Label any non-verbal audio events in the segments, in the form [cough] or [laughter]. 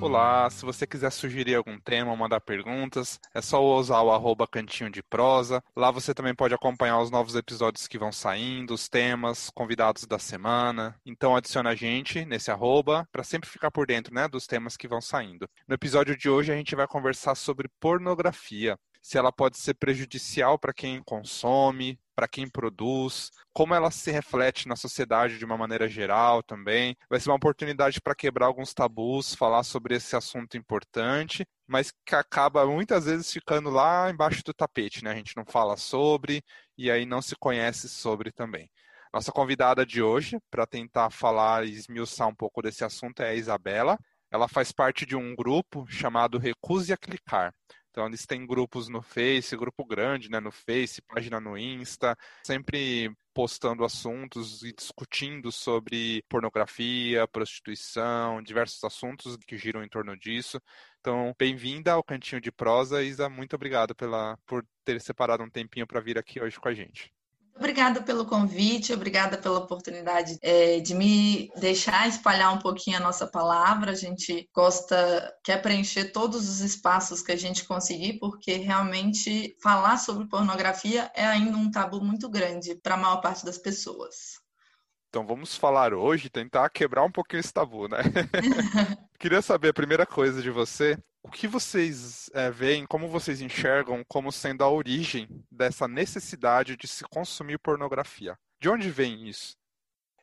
Olá, se você quiser sugerir algum tema ou mandar perguntas, é só usar o arroba cantinho de prosa. Lá você também pode acompanhar os novos episódios que vão saindo, os temas, convidados da semana. Então adicione a gente nesse arroba para sempre ficar por dentro né, dos temas que vão saindo. No episódio de hoje a gente vai conversar sobre pornografia se ela pode ser prejudicial para quem consome, para quem produz, como ela se reflete na sociedade de uma maneira geral também. Vai ser uma oportunidade para quebrar alguns tabus, falar sobre esse assunto importante, mas que acaba muitas vezes ficando lá embaixo do tapete, né? A gente não fala sobre e aí não se conhece sobre também. Nossa convidada de hoje, para tentar falar e esmiuçar um pouco desse assunto, é a Isabela. Ela faz parte de um grupo chamado Recuse a Clicar. Então eles têm grupos no Face, grupo grande, né, no Face, página no Insta, sempre postando assuntos e discutindo sobre pornografia, prostituição, diversos assuntos que giram em torno disso. Então, bem-vinda ao Cantinho de Prosa, Isa. Muito obrigado pela, por ter separado um tempinho para vir aqui hoje com a gente. Obrigada pelo convite, obrigada pela oportunidade é, de me deixar espalhar um pouquinho a nossa palavra. A gente gosta, quer preencher todos os espaços que a gente conseguir, porque realmente falar sobre pornografia é ainda um tabu muito grande para a maior parte das pessoas. Então vamos falar hoje, tentar quebrar um pouquinho esse tabu, né? [laughs] Queria saber a primeira coisa de você, o que vocês é, veem, como vocês enxergam como sendo a origem dessa necessidade de se consumir pornografia? De onde vem isso?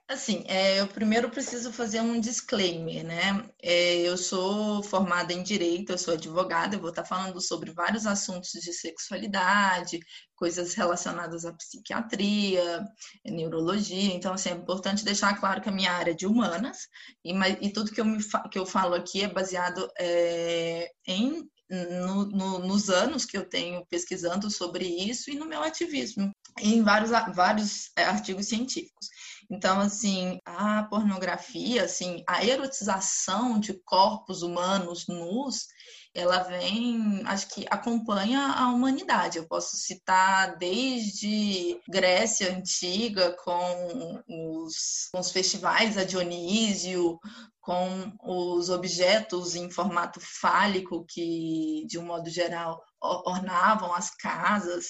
Assim, é, eu primeiro preciso fazer um disclaimer, né? É, eu sou formada em direito, eu sou advogada, eu vou estar falando sobre vários assuntos de sexualidade, coisas relacionadas à psiquiatria, neurologia. Então, assim, é importante deixar claro que a minha área é de humanas e, e tudo que eu, me, que eu falo aqui é baseado é, em no, no, nos anos que eu tenho pesquisando sobre isso e no meu ativismo em vários, vários é, artigos científicos. Então, assim, a pornografia, assim, a erotização de corpos humanos nus, ela vem, acho que acompanha a humanidade. Eu posso citar desde Grécia antiga, com os, com os festivais a Dionísio, com os objetos em formato fálico que, de um modo geral, ornavam as casas.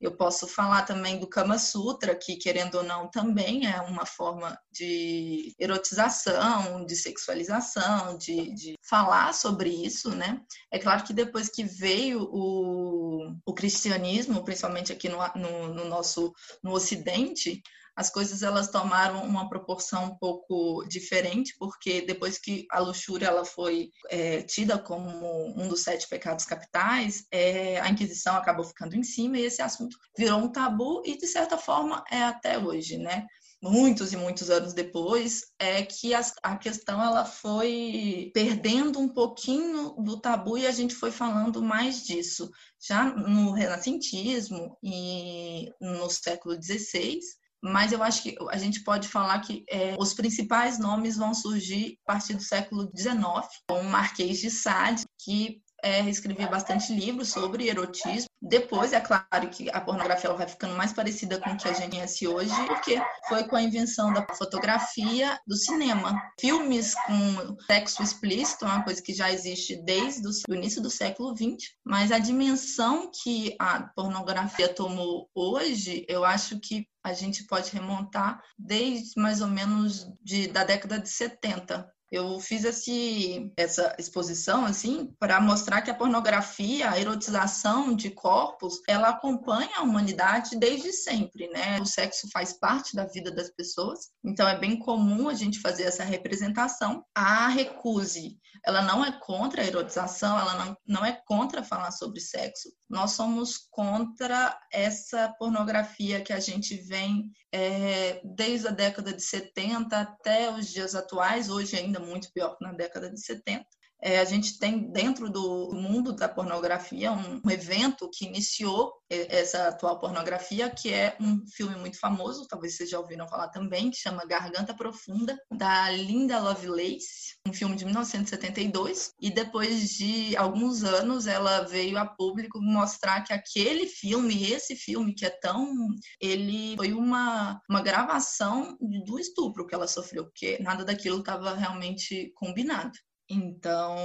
Eu posso falar também do Kama Sutra, que, querendo ou não, também é uma forma de erotização, de sexualização, de, de falar sobre isso, né? É claro que depois que veio o, o cristianismo, principalmente aqui no, no, no nosso no Ocidente, as coisas elas tomaram uma proporção um pouco diferente, porque depois que a luxúria ela foi é, tida como um dos sete pecados capitais, é, a Inquisição acabou ficando em cima e esse assunto virou um tabu e, de certa forma, é até hoje, né? muitos e muitos anos depois, é que a, a, questão ela foi perdendo um pouquinho do tabu e a gente foi falando mais disso. Já no renascentismo e no século XVI, mas eu acho que a gente pode falar que é, os principais nomes vão surgir a partir do século XIX, com o Marquês de Sade, que é, bastante livros sobre erotismo. Depois, é claro que a pornografia vai ficando mais parecida com o que a gente conhece hoje, porque foi com a invenção da fotografia do cinema. Filmes com sexo explícito é uma coisa que já existe desde o início do século XX, mas a dimensão que a pornografia tomou hoje, eu acho que a gente pode remontar desde mais ou menos de, da década de 70, eu fiz esse, essa exposição assim para mostrar que a pornografia, a erotização de corpos, ela acompanha a humanidade desde sempre, né? O sexo faz parte da vida das pessoas, então é bem comum a gente fazer essa representação. A recuse, ela não é contra a erotização, ela não, não é contra falar sobre sexo. Nós somos contra essa pornografia que a gente vem é, desde a década de 70 até os dias atuais, hoje ainda muito pior que na década de 70. É, a gente tem dentro do mundo da pornografia um, um, evento que iniciou essa atual pornografia, que é um filme muito famoso, talvez vocês já ouviram falar também, que chama Garganta Profunda, da Linda Lovelace, um filme de 1972. E depois de alguns anos, ela veio a público mostrar que aquele filme, esse filme que é tão. Ele foi uma, uma gravação do estupro que ela sofreu, porque nada daquilo estava realmente combinado. Então,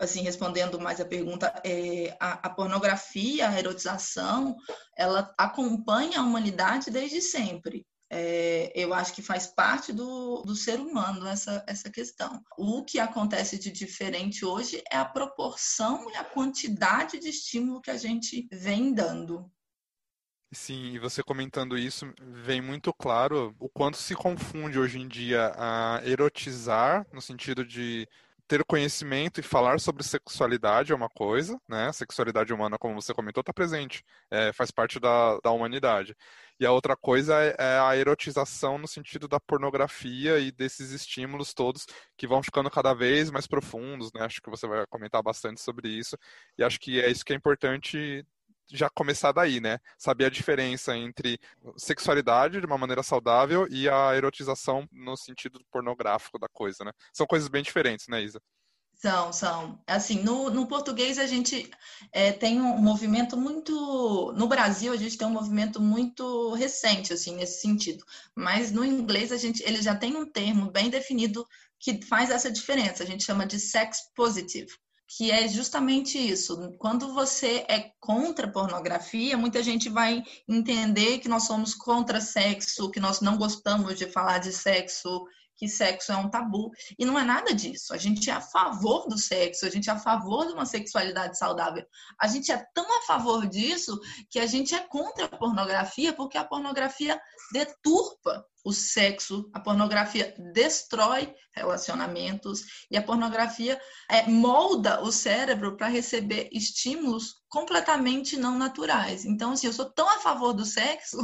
assim, respondendo mais a pergunta, é, a, a, pornografia, a erotização, ela acompanha a humanidade desde sempre. É, eu acho que faz parte do, do ser humano essa, essa questão. O que acontece de diferente hoje é a proporção e a quantidade de estímulo que a gente vem dando. Sim, e você comentando isso, vem muito claro o quanto se confunde hoje em dia a erotizar, no sentido de ter conhecimento e falar sobre sexualidade é uma coisa, né? A sexualidade humana, como você comentou, está presente, é, faz parte da, da humanidade. E a outra coisa é, é a erotização no sentido da pornografia e desses estímulos todos que vão ficando cada vez mais profundos, né? Acho que você vai comentar bastante sobre isso. E acho que é isso que é importante já começar daí, né? Saber a diferença entre sexualidade de uma maneira saudável e a erotização no sentido pornográfico da coisa, né? São coisas bem diferentes, né, Isa? São, são. Assim, no, no português a gente é, tem um movimento muito. No Brasil a gente tem um movimento muito recente, assim, nesse sentido. Mas no inglês a gente, ele já tem um termo bem definido que faz essa diferença. A gente chama de sex positive que é justamente isso. Quando você é contra a pornografia, muita gente vai entender que nós somos contra sexo, que nós não gostamos de falar de sexo, que sexo é um tabu. E não é nada disso. A gente é a favor do sexo, a gente é a favor de uma sexualidade saudável. A gente é tão a favor disso que a gente é contra a pornografia, porque a pornografia deturpa o sexo, a pornografia destrói relacionamentos e a pornografia é, molda o cérebro para receber estímulos completamente não naturais. Então, assim, eu sou tão a favor do sexo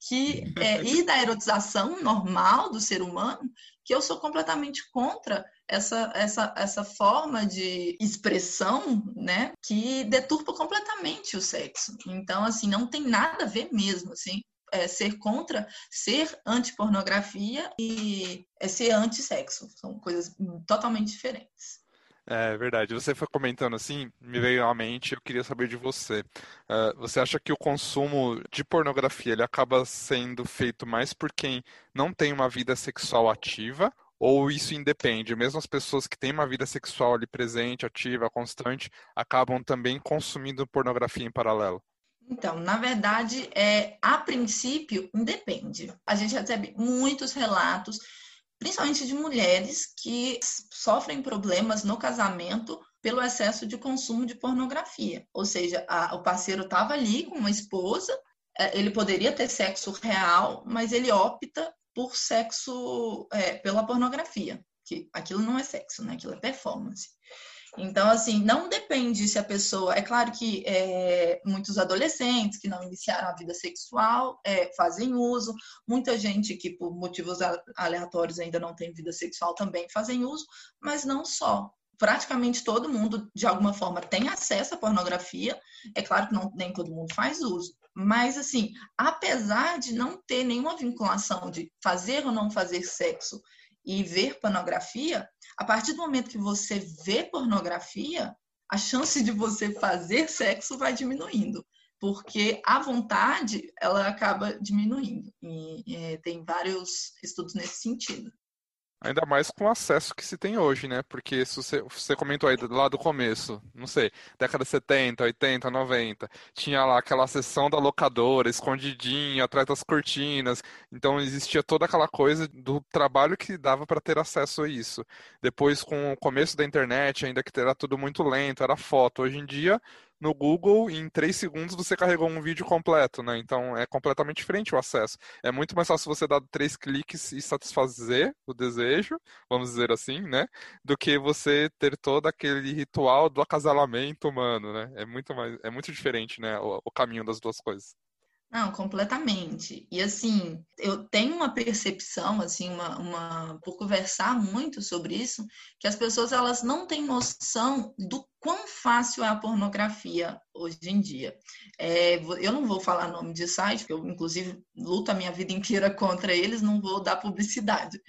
que é, e da erotização normal do ser humano que eu sou completamente contra essa, essa, essa forma de expressão, né, que deturpa completamente o sexo. Então, assim, não tem nada a ver mesmo, assim, é ser contra ser anti-pornografia e é ser anti-sexo. São coisas totalmente diferentes. É verdade. Você foi comentando assim, me veio à mente, eu queria saber de você. Uh, você acha que o consumo de pornografia ele acaba sendo feito mais por quem não tem uma vida sexual ativa? Ou isso independe? Mesmo as pessoas que têm uma vida sexual ali presente, ativa, constante, acabam também consumindo pornografia em paralelo? Então, na verdade, é, a princípio, independe. A gente recebe muitos relatos principalmente de mulheres que sofrem problemas no casamento pelo excesso de consumo de pornografia. Ou seja, a, o parceiro estava ali com uma esposa, é, ele poderia ter sexo real, mas ele opta por sexo é, pela pornografia, que aquilo não é sexo, né? Aquilo é performance. Então, assim, não depende se a pessoa. É claro que é, muitos adolescentes que não iniciaram a vida sexual é, fazem uso, muita gente que, por motivos aleatórios, ainda não tem vida sexual também fazem uso, mas não só. Praticamente todo mundo, de alguma forma, tem acesso à pornografia. É claro que não, nem todo mundo faz uso. Mas, assim, apesar de não ter nenhuma vinculação de fazer ou não fazer sexo e ver pornografia, a partir do momento que você vê pornografia, a chance de você fazer sexo vai diminuindo, porque a vontade ela acaba diminuindo. E tem vários estudos nesse sentido. Ainda mais com o acesso que se tem hoje, né? Porque se você, você comentou aí lá do começo, não sei, década de 70, 80, 90, tinha lá aquela sessão da locadora, escondidinho, atrás das cortinas. Então existia toda aquela coisa do trabalho que dava para ter acesso a isso. Depois, com o começo da internet, ainda que era tudo muito lento, era foto. Hoje em dia, no Google, em três segundos você carregou um vídeo completo, né? Então é completamente diferente o acesso. É muito mais fácil você dar três cliques e satisfazer o desejo, vamos dizer assim, né? Do que você ter todo aquele ritual do acasalamento humano, né? É muito mais, é muito diferente, né? O, o caminho das duas coisas. Não, completamente. E assim, eu tenho uma percepção, assim, uma, uma, por conversar muito sobre isso, que as pessoas elas não têm noção do quão fácil é a pornografia hoje em dia. É, eu não vou falar nome de site, porque eu, inclusive, luto a minha vida inteira [laughs] contra eles, não vou dar publicidade.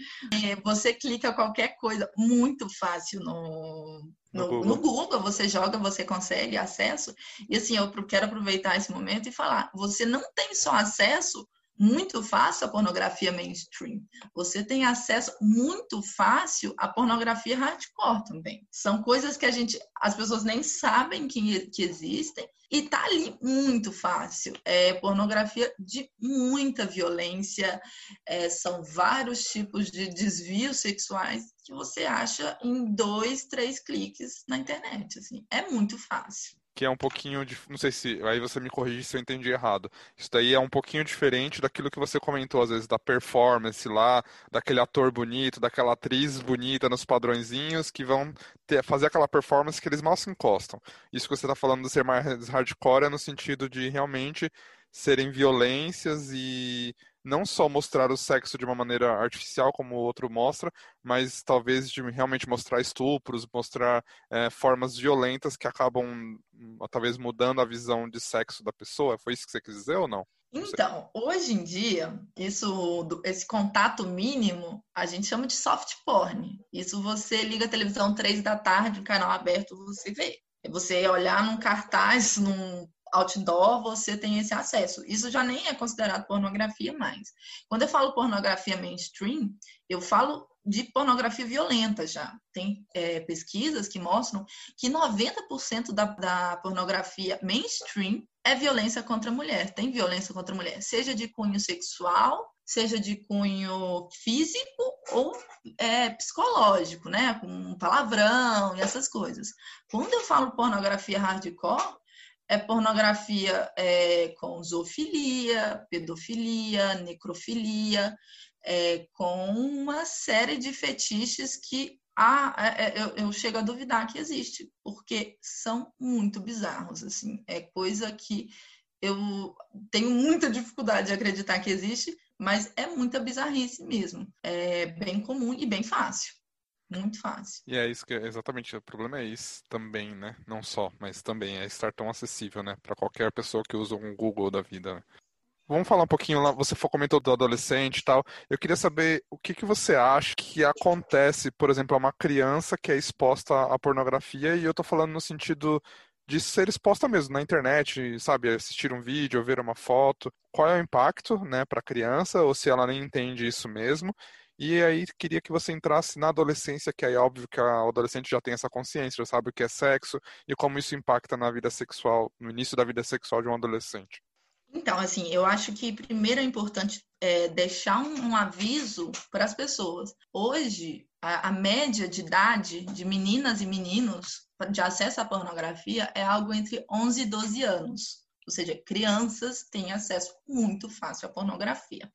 É, você clica qualquer coisa muito fácil no, no, no, Google. no, Google. você joga, você consegue acesso. E assim, eu quero aproveitar esse momento e falar: você não tem só acesso muito fácil à pornografia mainstream. Você tem acesso muito fácil à pornografia hardcore também. São coisas que a gente, as pessoas nem sabem que, que existem e tá ali muito fácil. É pornografia de muita violência, é, são vários tipos de desvios sexuais que você acha em dois, três cliques na internet. Assim, é muito fácil que é um pouquinho de, não sei se, aí você me corrige se eu entendi errado. Isso daí é um pouquinho diferente daquilo que você comentou às vezes da performance lá, daquele ator bonito, daquela atriz bonita nos padrõezinhos que vão ter, fazer aquela performance que eles mal se encostam. Isso que você está falando de ser mais hardcore é no sentido de realmente serem violências e não só mostrar o sexo de uma maneira artificial, como o outro mostra, mas talvez de realmente mostrar estupros, mostrar é, formas violentas que acabam hum, talvez mudando a visão de sexo da pessoa. Foi isso que você quis dizer ou não? Então, hoje em dia, isso, esse contato mínimo, a gente chama de soft porn. Isso você liga a televisão três da tarde, um canal aberto, você vê. É você olhar num cartaz, num outdoor, você tem esse acesso. Isso já nem é considerado pornografia mais. Quando eu falo pornografia mainstream, eu falo de pornografia violenta já. Tem é, pesquisas que mostram que 90% da, da pornografia mainstream é violência contra a mulher. Tem violência contra a mulher, seja de cunho sexual, seja de cunho físico ou é, psicológico, né? Com palavrão e essas coisas. Quando eu falo pornografia hardcore, é pornografia é, com zoofilia, pedofilia, necrofilia, é, com uma série de fetiches que há, é, é, eu, eu, chego a duvidar que existe, porque são muito bizarros, assim, é coisa que eu tenho muita dificuldade de acreditar que existe, mas é muita bizarrice mesmo, é bem comum e bem fácil. Muito fácil. E é isso que exatamente o problema é isso também, né? Não só, mas também é estar tão acessível, né, para qualquer pessoa que usa um Google da vida. Né? Vamos falar um pouquinho lá, você comentou do adolescente e tal. Eu queria saber o que, que você acha que acontece, por exemplo, a uma criança que é exposta à pornografia, e eu tô falando no sentido de ser exposta mesmo na internet, sabe, assistir um vídeo ver uma foto. Qual é o impacto, né, para a criança, ou se ela nem entende isso mesmo? E aí queria que você entrasse na adolescência, que aí é óbvio que a adolescente já tem essa consciência, já sabe o que é sexo e como isso impacta na vida sexual, no início da vida sexual de um adolescente. Então, assim, eu acho que primeiro é importante é, deixar um, um aviso para as pessoas. Hoje, a, a, média de idade de meninas e meninos de acesso à pornografia é algo entre 11 e 12 anos. Ou seja, crianças têm acesso muito fácil à pornografia.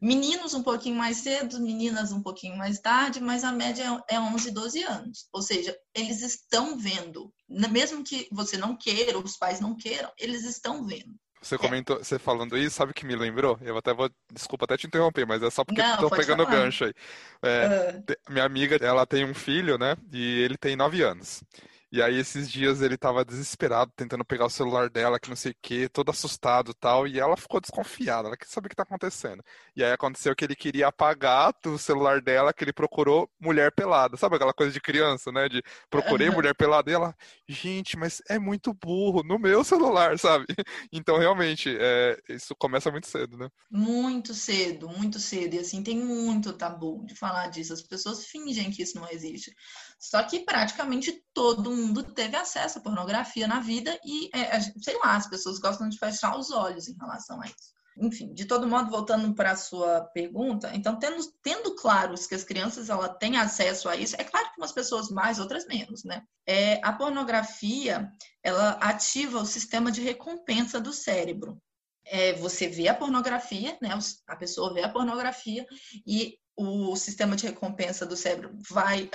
Meninos um pouquinho mais cedo, meninas um pouquinho mais tarde, mas a média é 11, 12 anos. Ou seja, eles estão vendo. Mesmo que você não queira, os pais não queiram, eles estão vendo. Você é. comentou, é. você falando isso, sabe o que me lembrou? Eu até vou, desculpa até te interromper, mas é só porque estou pegando o gancho aí. É, uh... Minha amiga, ela tem um filho, né? E ele tem 9 anos. E aí esses dias ele tava desesperado, tentando pegar o celular dela, que não sei o que, todo assustado tal, e ela ficou desconfiada, ela quer saber o que tá acontecendo. E aí aconteceu que ele queria apagar do celular dela, que ele procurou mulher pelada. Sabe aquela coisa de criança, né? De procurei mulher pelada, e ela, gente, mas é muito burro, no meu celular, [laughs] sabe? Então realmente, é, isso começa muito cedo, né? Muito cedo, muito cedo. E assim, tem muito tabu de falar disso. As pessoas fingem que isso não existe. Só que praticamente todo mundo teve acesso à pornografia na vida e, é, sei lá, as pessoas gostam de fechar os olhos em relação a isso. Enfim, de todo modo, voltando para a sua pergunta, então, tendo, tendo claros que as crianças ela têm acesso a isso, é claro que umas pessoas mais, outras menos, né? É, a pornografia, ela ativa o sistema de recompensa do cérebro. É, você vê a pornografia, né? A pessoa vê a pornografia e o sistema de recompensa do cérebro vai,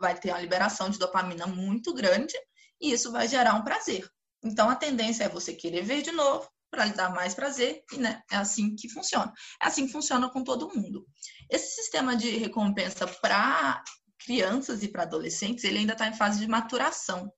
vai ter uma liberação de dopamina muito grande e isso vai gerar um prazer. Então, a tendência é você querer ver de novo para lhe dar mais prazer e né, é assim que funciona. É assim que funciona com todo mundo. Esse sistema de recompensa para crianças e para adolescentes, ele ainda está em fase de maturação.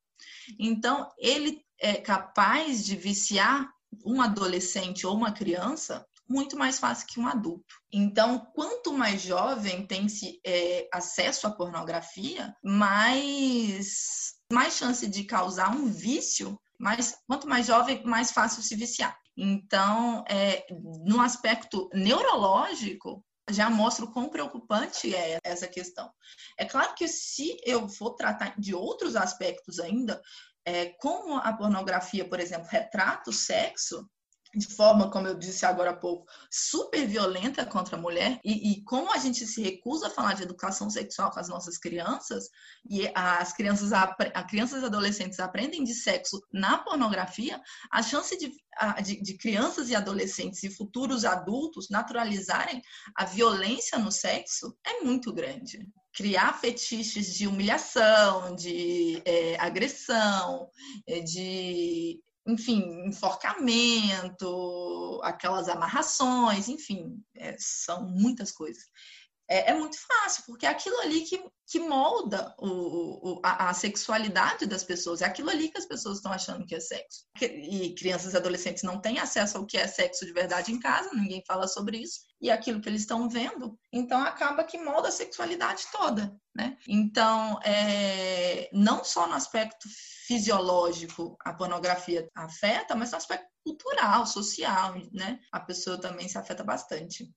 Então, ele é capaz de viciar um adolescente ou uma criança muito mais fácil que um adulto. Então, quanto mais jovem tem se é, acesso à pornografia, mais mais chance de causar um vício, mas quanto mais jovem, mais fácil se viciar. Então, é, no aspecto neurológico, já mostra o quão preocupante é essa questão. É claro que se eu for tratar de outros aspectos ainda, é, como a pornografia, por exemplo, retrata o sexo, de forma, como eu disse agora há pouco, super violenta contra a mulher, e, e, como a gente se recusa a falar de educação sexual com as nossas crianças, e as crianças, a, crianças e adolescentes aprendem de sexo na pornografia, a chance de, de, de crianças e adolescentes e futuros adultos naturalizarem a violência no sexo é muito grande. Criar fetiches de humilhação, de é, agressão, é, de enfim, enforcamento, aquelas amarrações, enfim, é, são muitas coisas. É, é, muito fácil, porque é aquilo ali que, que molda o, o, a, a, sexualidade das pessoas, é aquilo ali que as pessoas estão achando que é sexo. E crianças e adolescentes não têm acesso ao que é sexo de verdade em casa, ninguém fala sobre isso, e aquilo que eles estão vendo, então acaba que molda a sexualidade toda. Né? Então, é, não só no aspecto fisiológico a pornografia afeta, mas no aspecto cultural, social, né? A pessoa também se afeta bastante.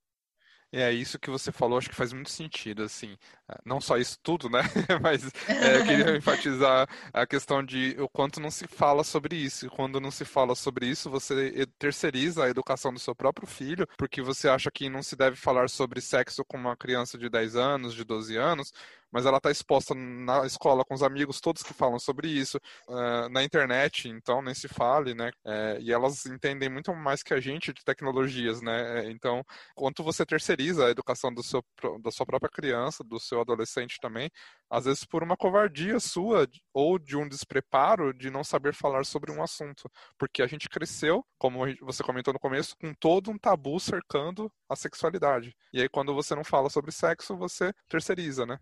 É isso que você falou, acho que faz muito sentido, assim, ah, não só isso tudo, né, [laughs] mas é, eu queria [laughs] enfatizar a questão de o quanto não se fala sobre isso, e quando não se fala sobre isso, você terceiriza a educação do seu próprio filho, porque você acha que não se deve falar sobre sexo com uma criança de 10 anos, de 12 anos, mas ela está exposta na escola com os amigos, todos que falam sobre isso, uh, na internet, então nem se fale, né? É, e elas entendem muito mais que a gente de tecnologias, né? É, então, quanto você terceiriza a educação do seu, da sua própria criança, do seu adolescente também, às vezes por uma covardia sua ou de um despreparo de não saber falar sobre um assunto, porque a gente cresceu, como você comentou no começo, com todo um tabu cercando a sexualidade. E aí quando você não fala sobre sexo, você terceiriza, né?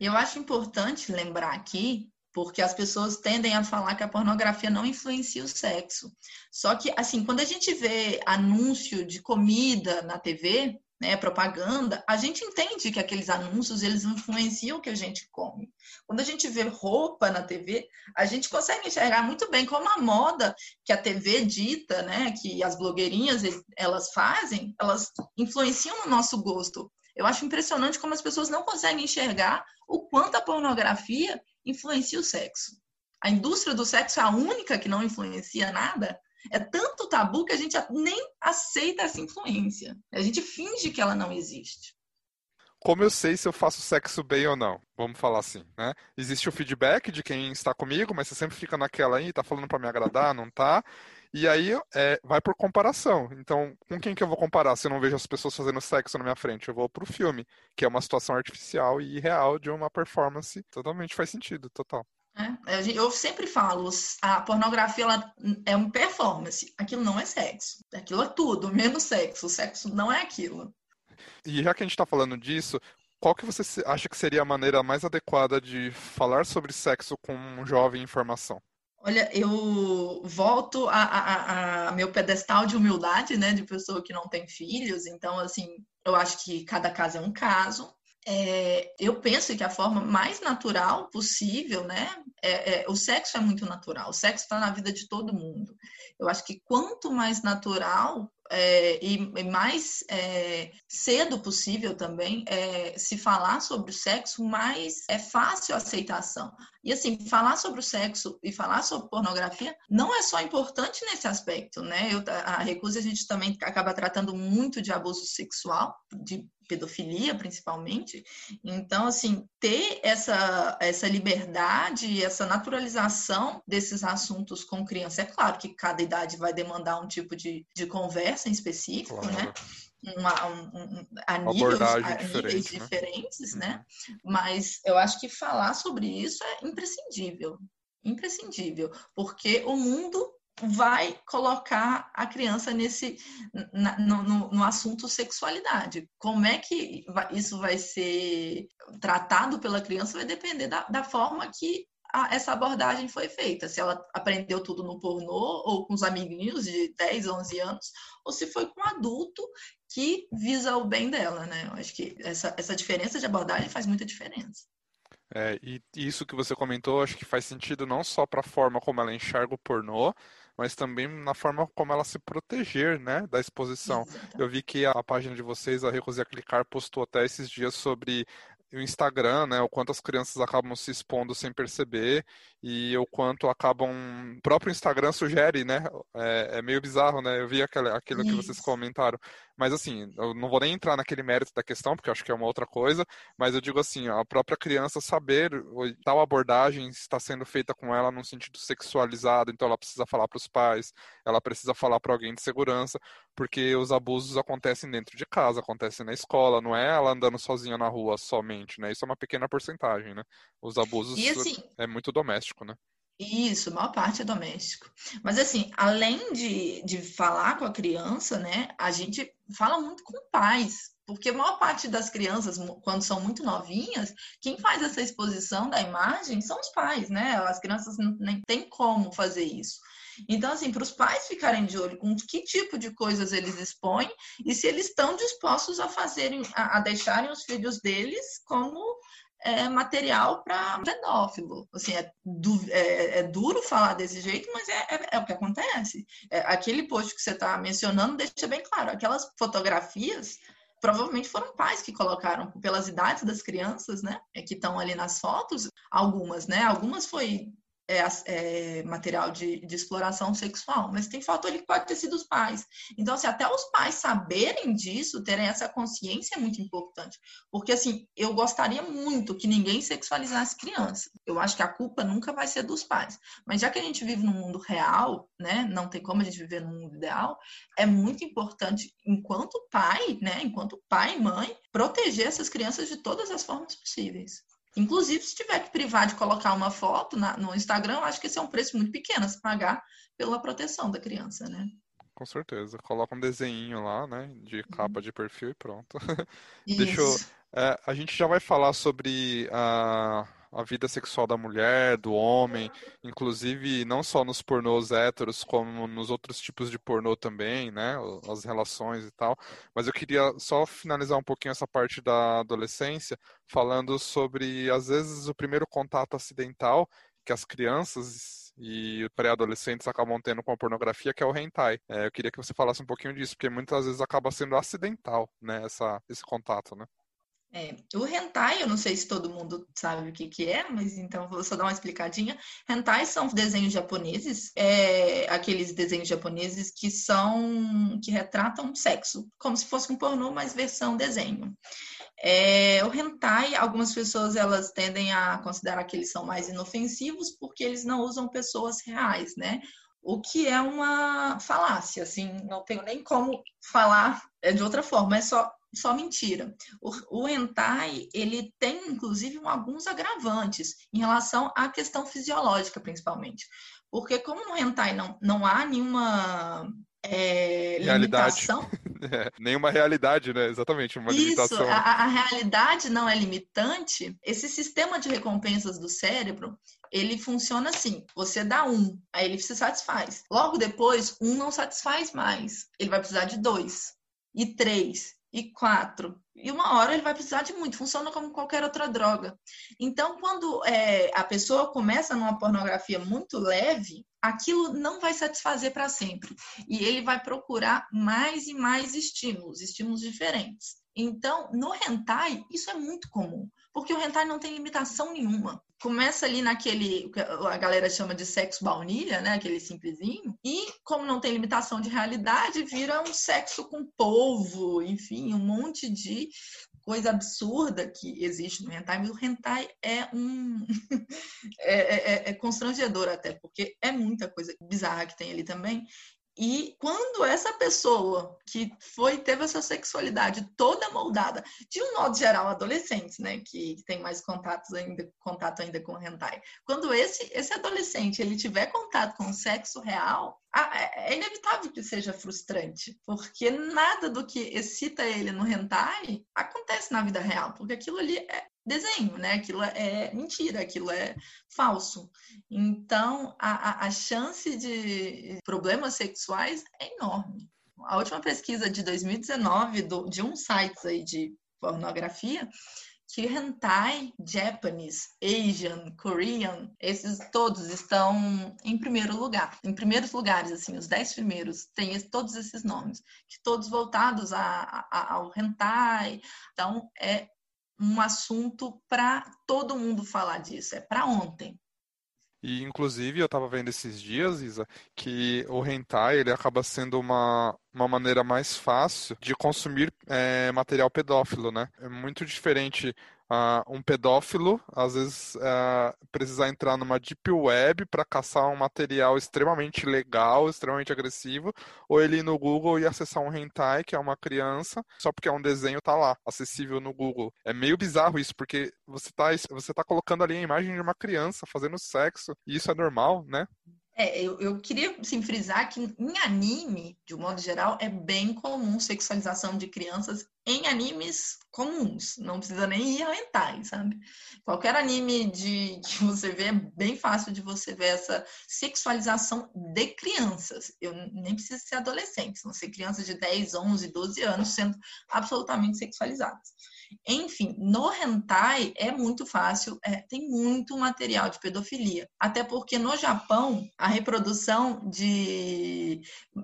Eu acho importante lembrar aqui, porque as pessoas tendem a falar que a pornografia não influencia o sexo. Só que, assim, quando a gente vê anúncio de comida na TV, né, propaganda, a gente entende que aqueles anúncios eles influenciam o que a gente come. Quando a gente vê roupa na TV, a gente consegue enxergar muito bem como a moda que a TV dita, né, que as blogueirinhas elas fazem, elas influenciam no nosso gosto. Eu acho impressionante como as pessoas não conseguem enxergar o quanto a pornografia influencia o sexo. A indústria do sexo é a única que não influencia nada. É tanto tabu que a gente nem aceita essa influência. A gente finge que ela não existe. Como eu sei se eu faço sexo bem ou não? Vamos falar assim, né? Existe o feedback de quem está comigo, mas você sempre fica naquela aí, tá falando para me agradar, não tá? E aí é, vai por comparação. Então, com quem que eu vou comparar se eu não vejo as pessoas fazendo sexo na minha frente? Eu vou pro filme, que é uma situação artificial e real de uma performance. Totalmente faz sentido, total. É, eu sempre falo, a pornografia ela é uma performance. Aquilo não é sexo. Aquilo é tudo, menos sexo. O sexo não é aquilo. E já que a gente está falando disso, qual que você acha que seria a maneira mais adequada de falar sobre sexo com um jovem em formação? Olha, eu volto a, a, a, meu pedestal de humildade, né, de pessoa que não tem filhos. Então, assim, eu acho que cada caso é um caso. É, eu penso que a forma mais natural possível, né, é, é, o sexo é muito natural. O sexo está na vida de todo mundo. Eu acho que quanto mais natural é, e, e, mais é, cedo possível também é, se falar sobre o sexo, mais é fácil a aceitação. E assim, falar sobre o sexo e falar sobre pornografia não é só importante nesse aspecto, né? Eu, a Recusa a gente também acaba tratando muito de abuso sexual, de pedofilia principalmente. Então, assim, ter essa, essa liberdade, essa naturalização desses assuntos com criança, é claro que cada idade vai demandar um tipo de, de conversa em específico, claro. né? Uma, um, um, a, níveis, a níveis diferente, né? diferentes, né? né? Mas eu acho que falar sobre isso é imprescindível, imprescindível, porque o mundo vai colocar a criança nesse na, no, no, assunto sexualidade. Como é que isso vai ser tratado pela criança vai depender da, da forma que a, essa abordagem foi feita. Se ela aprendeu tudo no pornô ou com os amiguinhos de 10, 11 anos, ou se foi com um adulto que visa o bem dela, né? Eu acho que essa, essa diferença de abordagem faz muita diferença. É, e isso que você comentou, acho que faz sentido não só para a forma como ela enxerga o pornô, mas também na forma como ela se proteger, né, da exposição. Exatamente. Eu vi que a página de vocês, a Recosia Clicar, postou até esses dias sobre o Instagram, né, o quanto as crianças acabam se expondo sem perceber e o quanto acabam. O próprio Instagram sugere, né? É, é meio bizarro, né? Eu vi aquele, aquilo Isso. que vocês comentaram. Mas assim, eu não vou nem entrar naquele mérito da questão, porque eu acho que é uma outra coisa, mas eu digo assim, a própria criança saber tal abordagem está sendo feita com ela num sentido sexualizado, então ela precisa falar para os pais, ela precisa falar para alguém de segurança, porque os abusos acontecem dentro de casa, acontecem na escola, não é ela andando sozinha na rua somente, né? Isso é uma pequena porcentagem, né? Os abusos assim, é muito doméstico, né? Isso, maior parte é doméstico. Mas assim, além de, de falar com a criança, né, a gente fala muito com pais, porque a maior parte das crianças, quando são muito novinhas, quem faz essa exposição da imagem são os pais, né? As crianças nem têm como fazer isso. Então, assim, para os pais ficarem de olho com que tipo de coisas eles expõem e se eles estão dispostos a fazerem, a, a deixarem os filhos deles como é, material para pedófilo. Assim, é, du é, é, duro falar desse jeito, mas é, é, é o que acontece. É, aquele post que você está mencionando deixa bem claro, aquelas fotografias provavelmente foram pais que colocaram pelas idades das crianças, né? que estão ali nas fotos, algumas, né? Algumas foi é, é, material de, de, exploração sexual, mas tem fator que pode ter sido os pais. Então, assim, até os pais saberem disso, terem essa consciência é muito importante. Porque, assim, eu gostaria muito que ninguém sexualizasse criança. Eu acho que a culpa nunca vai ser dos pais. Mas já que a gente vive num mundo real, né, não tem como a gente viver num mundo ideal, é muito importante, enquanto pai, né, enquanto pai e mãe, proteger essas crianças de todas as formas possíveis. Inclusive, se tiver que privar de colocar uma foto na, no Instagram, acho que esse é um preço muito pequeno se pagar pela proteção da criança, né? Com certeza. Coloca um desenho lá, né? De capa uhum. de perfil e pronto. [laughs] Deixa eu. É, a gente já vai falar sobre a a vida sexual da mulher, do homem, inclusive não só nos pornôs héteros, como nos outros tipos de pornô também, né? As relações e tal. Mas eu queria só finalizar um pouquinho essa parte da adolescência, falando sobre, às vezes, o primeiro contato acidental que as crianças e pré-adolescentes acabam tendo com a pornografia, que é o hentai. É, eu queria que você falasse um pouquinho disso, porque muitas vezes acaba sendo acidental, né, essa, esse contato, né? É, o hentai, eu não sei se todo mundo sabe o que, que é, mas então vou só dar uma explicadinha. Hentai são desenhos japoneses, é, aqueles desenhos japoneses que são que retratam sexo, como se fosse um pornô, mas versão desenho. É, o hentai, algumas pessoas elas tendem a considerar que eles são mais inofensivos porque eles não usam pessoas reais, né? O que é uma falácia, assim, não tenho nem como falar é, de outra forma, é só só mentira. O, o hentai, ele tem, inclusive, alguns agravantes em relação à questão fisiológica, principalmente. Porque como no hentai não, não há nenhuma é, limitação... [laughs] É, nenhuma realidade, né? Exatamente, uma Isso, limitação. A, a realidade não é limitante. Esse sistema de recompensas do cérebro, ele funciona assim: você dá um, aí ele se satisfaz. Logo depois, um não satisfaz mais. Ele vai precisar de dois e três e quatro. E uma hora ele vai precisar de muito, funciona como qualquer outra droga. Então, quando é, a pessoa começa numa pornografia muito leve, aquilo não vai satisfazer para sempre. E ele vai procurar mais e mais estímulos, estímulos diferentes. Então, no hentai, isso é muito comum, porque o hentai não tem limitação nenhuma. Começa ali naquele, a galera chama de sexo baunilha, né? Aquele simplesinho. E, como não tem limitação de realidade, vira um sexo com polvo, enfim, um monte de coisa absurda que existe no hentai, mas o hentai é um [laughs] é, é, é, é, constrangedor até, porque é muita coisa bizarra que tem ali também. E quando essa pessoa que foi teve essa sexualidade toda moldada, de um modo geral, adolescentes, né, que, tem mais contatos ainda, contato ainda com o hentai. Quando esse esse adolescente ele tiver contato com o sexo real, é, é inevitável que seja frustrante, porque nada do que excita ele no hentai acontece na vida real, porque aquilo ali é desenho, né? Aquilo é mentira, aquilo é falso. Então, a, a chance de problemas sexuais é enorme. A última pesquisa de 2019 do, de um site aí de pornografia que hentai, Japanese, Asian, Korean, esses todos estão em primeiro lugar. Em primeiros lugares, assim, os dez primeiros têm todos esses nomes, que todos voltados a, a, ao hentai. Então, é um assunto para todo mundo falar disso, é para ontem. E, inclusive, eu estava vendo esses dias, Isa, que o hentai ele acaba sendo uma, uma maneira mais fácil de consumir é, material pedófilo, né? É muito diferente uh, um pedófilo, às vezes, uh, precisar entrar numa deep web para caçar um material extremamente legal, extremamente agressivo, ou ele ir no Google e acessar um hentai, que é uma criança, só porque é um desenho tá lá, acessível no Google. É meio bizarro isso, porque você tá, você tá colocando ali a imagem de uma criança fazendo sexo, e isso é normal, né? É, eu, eu queria assim, frisar que em anime, de um modo geral, é bem comum sexualização de crianças em animes comuns. Não precisa nem ir a hentai, sabe? Qualquer anime de, que você vê é bem fácil de você ver essa sexualização de crianças. Eu nem preciso ser adolescente, são ser crianças de 10, 11, 12 anos sendo absolutamente sexualizadas. Enfim, no hentai é muito fácil, é, tem muito material de pedofilia. Até porque no Japão, a reprodução de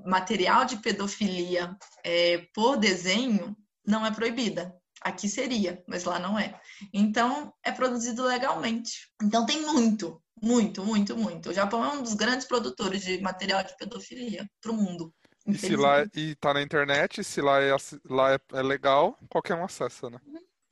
material de pedofilia é, por desenho não é proibida. Aqui seria, mas lá não é. Então, é produzido legalmente. Então, tem muito, muito, muito, muito. O Japão é um dos grandes produtores de material de pedofilia para o mundo. E se lá e tá na internet, se lá é, lá é, é legal, qualquer um acessa, né?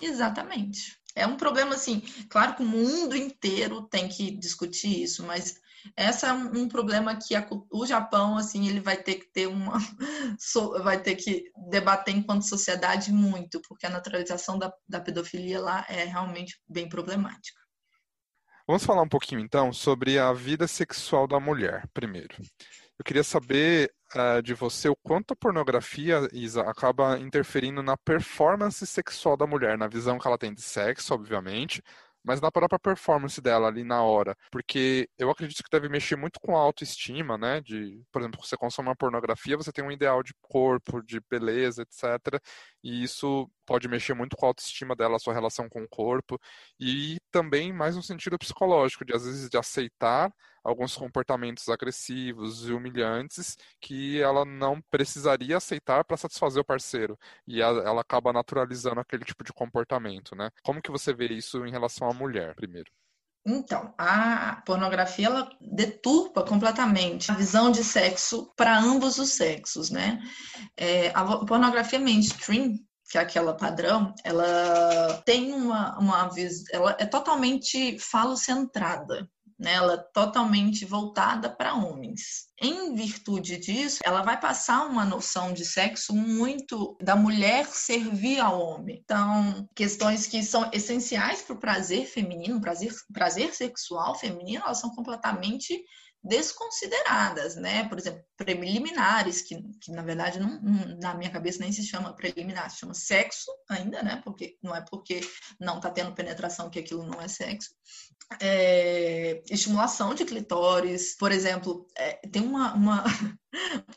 Exatamente. É um problema assim, claro que o mundo inteiro tem que discutir isso, mas essa é um, problema que a, o Japão assim ele vai ter que ter uma [laughs] vai ter que debater enquanto sociedade muito, porque a naturalização da, da pedofilia lá é realmente bem problemática. Vamos falar um pouquinho então sobre a vida sexual da mulher, primeiro. Eu queria saber uh, de você o quanto a pornografia, Isa, acaba interferindo na performance sexual da mulher, na visão que ela tem de sexo, obviamente, mas na própria performance dela ali na hora. Porque eu acredito que deve mexer muito com a autoestima, né? De, por exemplo, você consome uma pornografia, você tem um ideal de corpo, de beleza, etc. E isso pode mexer muito com a autoestima dela, a sua relação com o corpo. E também mais no sentido psicológico, de às vezes de aceitar alguns comportamentos agressivos e humilhantes que ela não precisaria aceitar para satisfazer o parceiro e ela acaba naturalizando aquele tipo de comportamento, né? Como que você vê isso em relação à mulher, primeiro? Então, a pornografia ela deturpa completamente a visão de sexo para ambos os sexos, né? É, a pornografia mainstream que é aquela padrão, ela tem uma, uma ela é totalmente falocentrada né? ela totalmente voltada para homens. Em virtude disso, ela vai passar uma noção de sexo muito da mulher servir ao homem. Então, questões que são essenciais para o prazer feminino, prazer, prazer sexual feminino, elas são completamente desconsideradas, né? Por exemplo, preliminares, que, que na verdade não, na minha cabeça nem se chama preliminar, se chama sexo ainda, né? Porque não é porque não está tendo penetração que aquilo não é sexo. É, estimulação de clitóris, por exemplo, é, tem uma, uma, [laughs]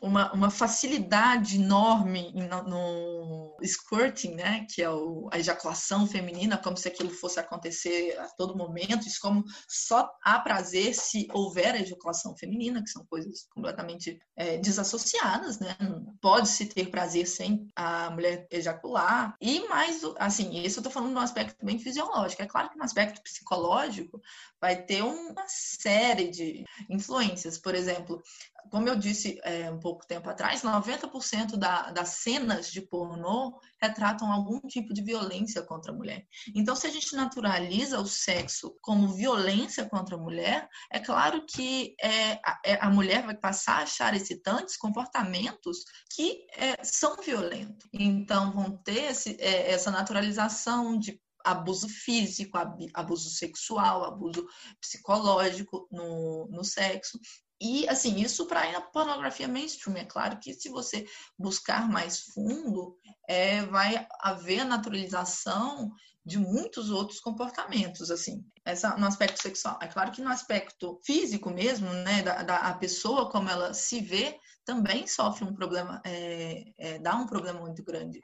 uma, uma, facilidade enorme no, no, squirting, né? Que é o, a ejaculação feminina, como se aquilo fosse acontecer a todo momento, isso como só há prazer se houver a ejaculação feminina, que são coisas completamente é, desassociadas, né? Pode-se ter prazer sem a mulher ejacular. E mais, assim, isso eu tô falando de um aspecto bem fisiológico. É claro que no aspecto psicológico vai ter uma série de influências. Por exemplo, como eu disse é, um pouco tempo atrás, 90% da, das cenas de pornô retratam algum tipo de violência contra a mulher. Então, se a gente naturaliza o sexo como violência contra a mulher, é claro que é, a, é, a mulher vai passar a achar excitantes comportamentos que é, são violentos. Então, vão ter esse, é, essa naturalização de abuso físico, abuso sexual, abuso psicológico no, no sexo. E, assim, isso para a pornografia mainstream. É claro que se você buscar mais fundo, é, vai haver a naturalização de muitos outros comportamentos, assim, essa, no aspecto sexual. É claro que no aspecto físico mesmo, né, da, da a pessoa como ela se vê, também sofre um problema, é, é, dá um problema muito grande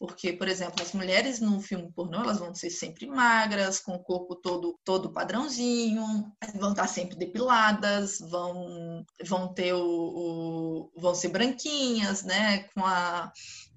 Porque, por exemplo, as mulheres no filme pornô, elas vão ser sempre magras, com o corpo todo todo padrãozinho, vão estar sempre depiladas, vão vão ter o, o vão ser branquinhas, né, com a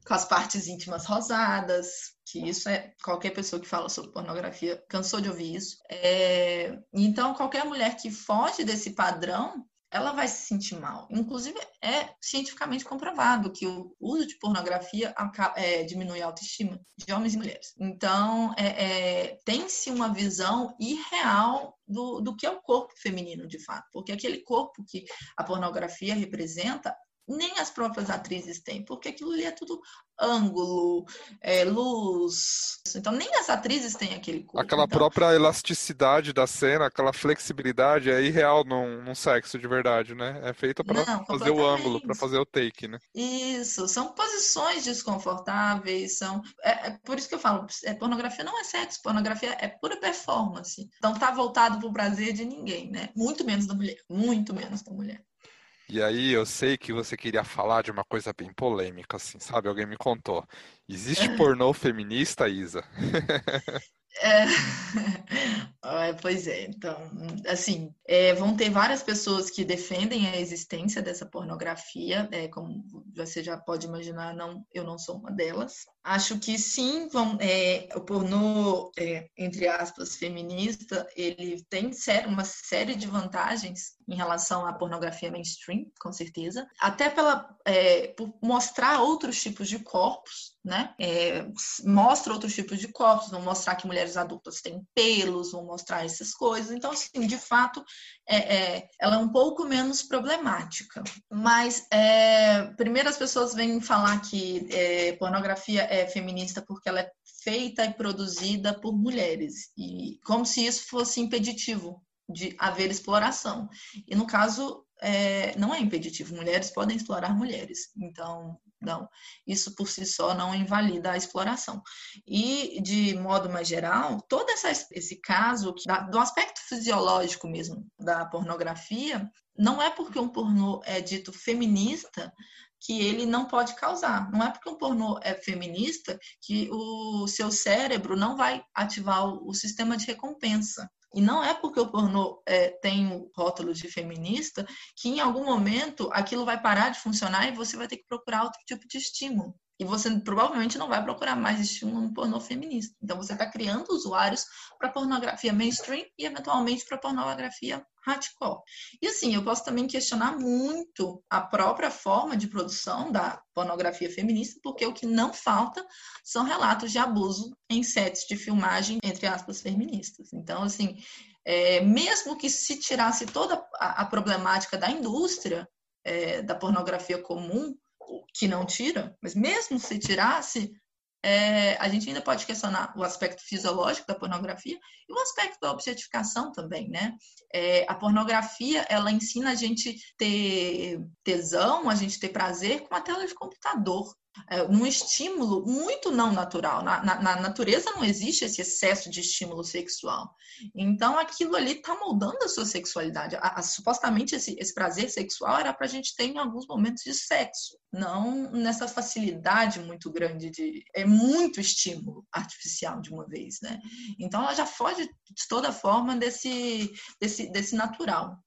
com as partes íntimas rosadas, que isso é qualquer pessoa que fala sobre pornografia cansou de ouvir isso. É, então, qualquer mulher que foge desse padrão, ela vai se sentir mal. Inclusive, é cientificamente comprovado que o uso de pornografia é, diminui a autoestima de homens e mulheres. Então, é, é, tem-se uma visão irreal do, do que é o corpo feminino, de fato, porque aquele corpo que a pornografia representa nem as próprias atrizes têm, porque aquilo ali é tudo ângulo, é, luz. Então, nem as atrizes têm aquele corpo. Aquela então... própria elasticidade da cena, aquela flexibilidade é irreal num, num sexo de verdade, né? É feita para fazer o ângulo, para fazer o take, né? Isso, são posições desconfortáveis, são. É, é por isso que eu falo, é, pornografia não é sexo, pornografia é pura performance. Então, tá voltado para o prazer de ninguém, né? Muito menos da mulher, muito menos da mulher. E aí eu sei que você queria falar de uma coisa bem polêmica, assim, sabe? Alguém me contou. Existe [laughs] pornô feminista, Isa? [laughs] É... [laughs] pois é, então, assim, é, vão ter várias pessoas que defendem a existência dessa pornografia, é, como você já pode imaginar, não, eu não sou uma delas. Acho que sim, vão, é, o pornô, é, entre aspas, feminista, ele tem uma série de vantagens em relação à pornografia mainstream, com certeza, até pela, é, por mostrar outros tipos de corpos, né? É, mostra outros tipos de corpos, vão mostrar que mulheres adultas têm pelos, vão mostrar essas coisas. Então, assim, de fato, é, é, ela é um pouco menos problemática. Mas, é, primeiro as pessoas vêm falar que é, pornografia é feminista porque ela é feita e produzida por mulheres, e como se isso fosse impeditivo de haver exploração. E no caso, é, não é impeditivo, mulheres podem explorar mulheres. Então, não, isso por si só não invalida a exploração. E, de modo mais geral, todo essa, esse caso da, do aspecto fisiológico mesmo da pornografia, não é porque um pornô é dito feminista que ele não pode causar. Não é porque um pornô é feminista que o seu cérebro não vai ativar o, o sistema de recompensa. E não é porque o pornô é, tem o rótulo de feminista que em algum momento aquilo vai parar de funcionar e você vai ter que procurar outro tipo de estímulo. E você provavelmente não vai procurar mais estímulo no pornô feminista. Então você está criando usuários para pornografia mainstream e eventualmente para pornografia hardcore. E assim, eu posso também questionar muito a própria forma de produção da pornografia feminista, porque o que não falta são relatos de abuso em sets de filmagem, entre aspas, feministas. Então, assim, é, mesmo que se tirasse toda a, a problemática da indústria é, da pornografia comum, que não tira, mas mesmo se tirasse, é, a gente ainda pode questionar o aspecto fisiológico da pornografia e o aspecto da objetificação também, né? É, a pornografia, ela ensina a gente ter tesão, a gente ter prazer com a tela de computador num estímulo muito não natural. Na, na, na, natureza não existe esse excesso de estímulo sexual. Então, aquilo ali está moldando a sua sexualidade. A, a, supostamente, esse, esse, prazer sexual era para a gente ter em alguns momentos de sexo, não nessa facilidade muito grande de. É muito estímulo artificial de uma vez, né? Então, ela já foge de toda forma desse, desse, desse natural.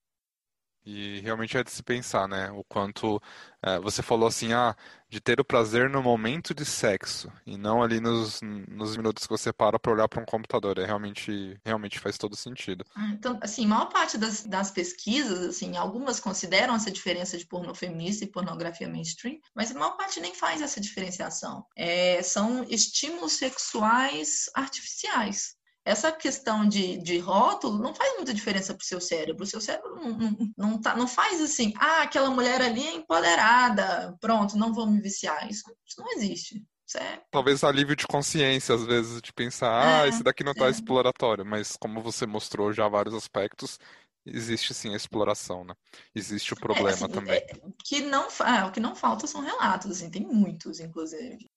E realmente é de se pensar, né? O quanto é, você falou assim, ah, de ter o prazer no momento de sexo e não ali nos, nos minutos que você para para olhar para um computador. É realmente, realmente faz todo sentido. Ah, então, assim, maior parte das, das pesquisas, assim, algumas consideram essa diferença de porno feminista e pornografia mainstream, mas a maior parte nem faz essa diferenciação. É, são estímulos sexuais artificiais essa questão de, de rótulo não faz muita diferença para o seu cérebro. O seu cérebro não, não, não, tá, não faz assim, ah, aquela mulher ali é empoderada, pronto, não vou me viciar. Isso, isso não existe. É... Talvez alívio de consciência, às vezes, de pensar, ah, esse daqui não está é. exploratório, mas como você mostrou já vários aspectos, existe sim a exploração, né? Existe o problema é, assim, também. que não, ah, o que não falta são relatos, assim, tem muitos, inclusive.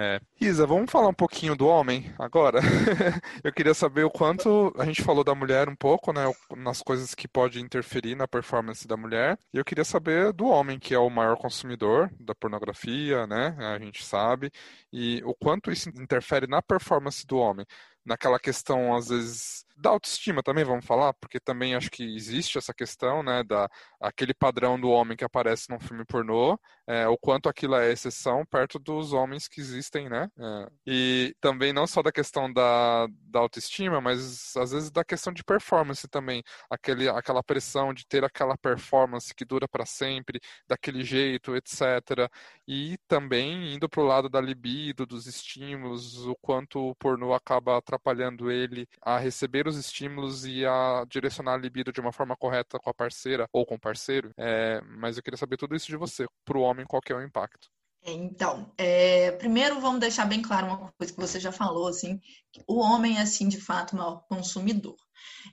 É. Isa, vamos falar um pouquinho do homem agora. [laughs] eu queria saber o quanto a gente falou da mulher um pouco, né, nas coisas que pode interferir na performance da mulher. E eu queria saber do homem, que é o maior consumidor da pornografia, né? A gente sabe e o quanto isso interfere na performance do homem, naquela questão às vezes da autoestima também, vamos falar, porque também acho que existe essa questão, né, da aquele padrão do homem que aparece num filme pornô, é, o quanto aquilo é exceção perto dos homens que existem, né? É, e também não só da questão da, da autoestima, mas às vezes da questão de performance também, aquele, aquela pressão de ter aquela performance que dura para sempre, daquele jeito, etc. E também indo para o lado da libido, dos estímulos, o quanto o pornô acaba atrapalhando ele a receber os estímulos e a direcionar a libido de uma forma correta com a parceira ou com o parceiro. É, mas eu queria saber tudo isso de você. Para o homem, qual que é o impacto? Então, é, primeiro vamos deixar bem claro uma coisa que você já falou, assim, o homem é, assim, de fato, o maior consumidor.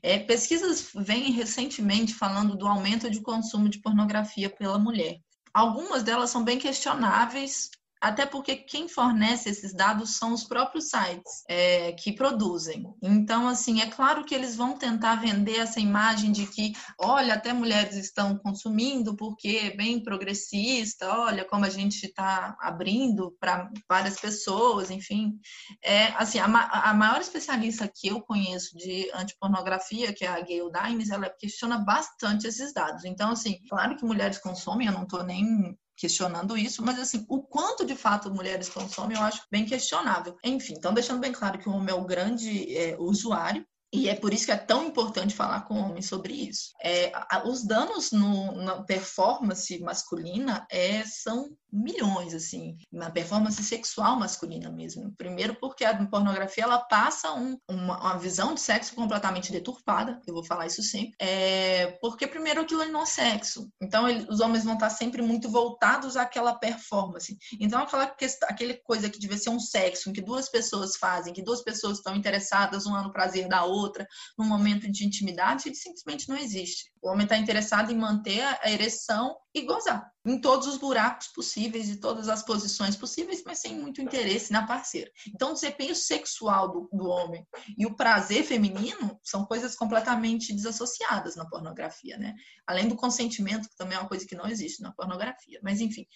É, pesquisas vêm recentemente falando do aumento de consumo de pornografia pela mulher. Algumas delas são bem questionáveis, até porque quem fornece esses dados são os próprios sites é, que produzem. Então, assim, é claro que eles vão tentar vender essa imagem de que, olha, até mulheres estão consumindo porque é bem progressista, olha como a gente está abrindo para várias pessoas, enfim. É, assim, a, a, maior especialista que eu conheço de antipornografia, que é a Gail Dimes, ela questiona bastante esses dados. Então, assim, claro que mulheres consomem, eu não estou nem questionando isso, mas assim, o quanto de fato mulheres consomem eu acho bem questionável. Enfim, então deixando bem claro que o homem é o grande é, usuário, e é por isso que é tão importante falar com homens sobre isso. É, os danos no, na performance masculina é, são milhões, assim, na performance sexual masculina mesmo. Primeiro porque a pornografia, ela passa um, uma, uma, visão de sexo completamente deturpada, eu vou falar isso sempre, é, porque primeiro aquilo não é sexo. Então, ele, os homens vão estar sempre muito voltados àquela performance. Então, aquela aquele coisa que devia ser um sexo, em que duas pessoas fazem, que duas pessoas estão interessadas, uma no prazer da outra, num momento de intimidade, ele simplesmente não existe. O homem está interessado em manter a ereção e gozar em todos os buracos possíveis e todas as posições possíveis, mas sem muito interesse na parceira. Então, o desempenho sexual do, do homem e o prazer feminino são coisas completamente desassociadas na pornografia, né? Além do consentimento, que também é uma coisa que não existe na pornografia. Mas, enfim,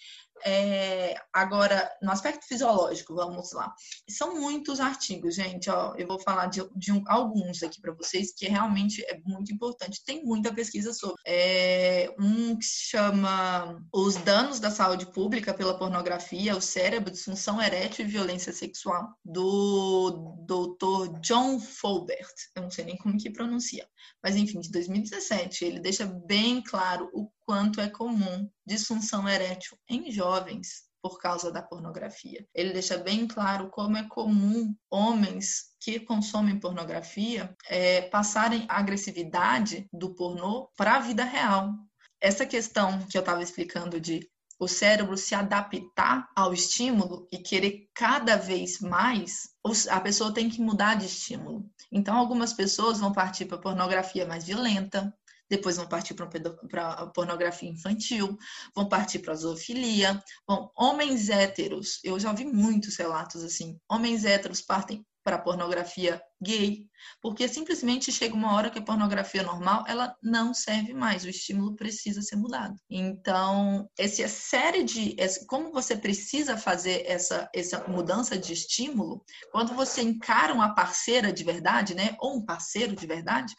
é, agora, no aspecto fisiológico, vamos lá. São muitos artigos, gente. Ó, eu vou falar de, de um, alguns aqui para vocês, que realmente é muito importante. Tem muita pesquisa sobre. É, um que se chama Os Danos da Saúde Pública pela Pornografia, o Cérebro, Disfunção Erétil e Violência Sexual, do doutor John Folbert. Eu não sei nem como que pronuncia. Mas, enfim, de 2017. Ele deixa bem claro o quanto é comum disfunção erétil em jovens por causa da pornografia. Ele deixa bem claro como é comum homens que consomem pornografia é, passarem a agressividade do pornô para a vida real. Essa questão que eu estava explicando de o cérebro se adaptar ao estímulo e querer cada vez mais, a pessoa tem que mudar de estímulo. Então, algumas pessoas vão partir para pornografia mais violenta, depois vão partir para pornografia infantil, vão partir para zoofilia. Bom, homens héteros, eu já vi muitos relatos assim, homens héteros partem para pornografia gay, porque simplesmente chega uma hora que a pornografia normal ela não serve mais, o estímulo precisa ser mudado. Então, essa série de como você precisa fazer essa essa mudança de estímulo, quando você encara uma parceira de verdade, né, ou um parceiro de verdade,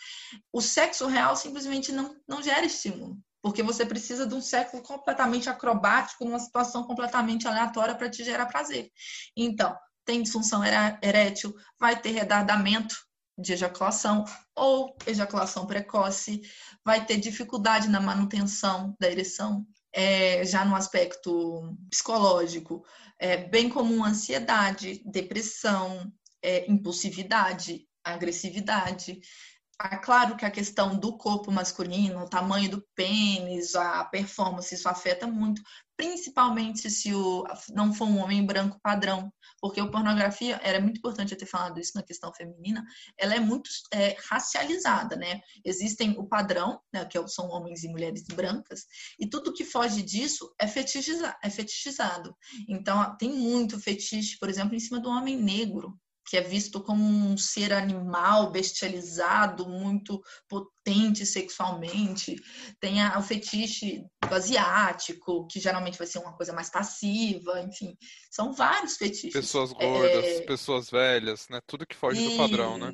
o sexo real simplesmente não não gera estímulo porque você precisa de um sexo completamente acrobático, numa situação completamente aleatória para te gerar prazer. Então, tem disfunção erétil, vai ter retardamento de ejaculação ou ejaculação precoce, vai ter dificuldade na manutenção da ereção, é, já no aspecto psicológico, é bem comum ansiedade, depressão, é, impulsividade, agressividade. É claro que a questão do corpo masculino, o tamanho do pênis, a performance, isso afeta muito, principalmente se o, não for um homem branco padrão, porque a pornografia, era muito importante eu ter falado isso na questão feminina, ela é muito é, racializada, né? Existem o padrão, né, que é são homens e mulheres brancas, e tudo que foge disso é, fetichiza, é fetichizado. Então, tem muito fetiche, por exemplo, em cima do homem negro, que é visto como um ser animal bestializado, muito potente sexualmente. Tem a, o fetiche do asiático, que geralmente vai ser uma coisa mais passiva, enfim. São vários fetiches. Pessoas gordas, é... pessoas velhas, né? Tudo que foge do padrão, né?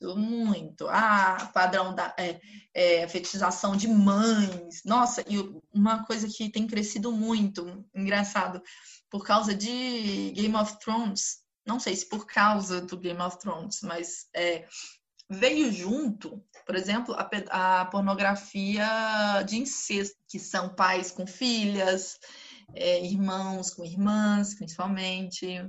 Muito. Ah, padrão da é, é, fetichização de mães. Nossa, e uma coisa que tem crescido muito, engraçado, por causa de Game of Thrones não sei se por causa do Game of Thrones, mas é, veio junto, por exemplo, a, a, pornografia de incesto, que são pais com filhas, é, irmãos com irmãs, principalmente,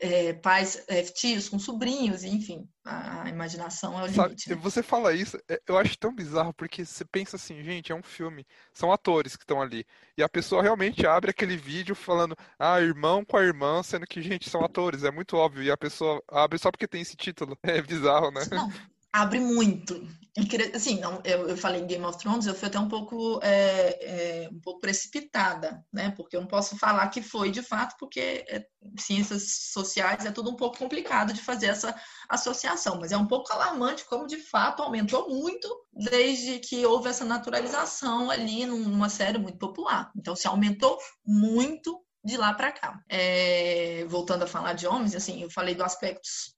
é, pais, é, tios com sobrinhos, enfim, a imaginação é o limite. Sabe, né? Você fala isso, é, eu acho tão bizarro, porque você pensa assim, gente, é um filme, são atores que estão ali, e a pessoa realmente abre aquele vídeo falando, ah, irmão com a irmã, sendo que, gente, são atores, é muito óbvio, e a pessoa abre só porque tem esse título, [laughs] é bizarro, né? Não, abre muito. Assim, não, eu, eu falei em Game of Thrones, eu fui até um pouco, é, é, um pouco precipitada, né? Porque eu não posso falar que foi de fato, porque é, ciências sociais é tudo um pouco complicado de fazer essa associação, mas é um pouco alarmante como de fato aumentou muito desde que houve essa naturalização ali numa série muito popular. Então, se aumentou muito de lá para cá. É, voltando a falar de homens, assim, eu falei do aspectos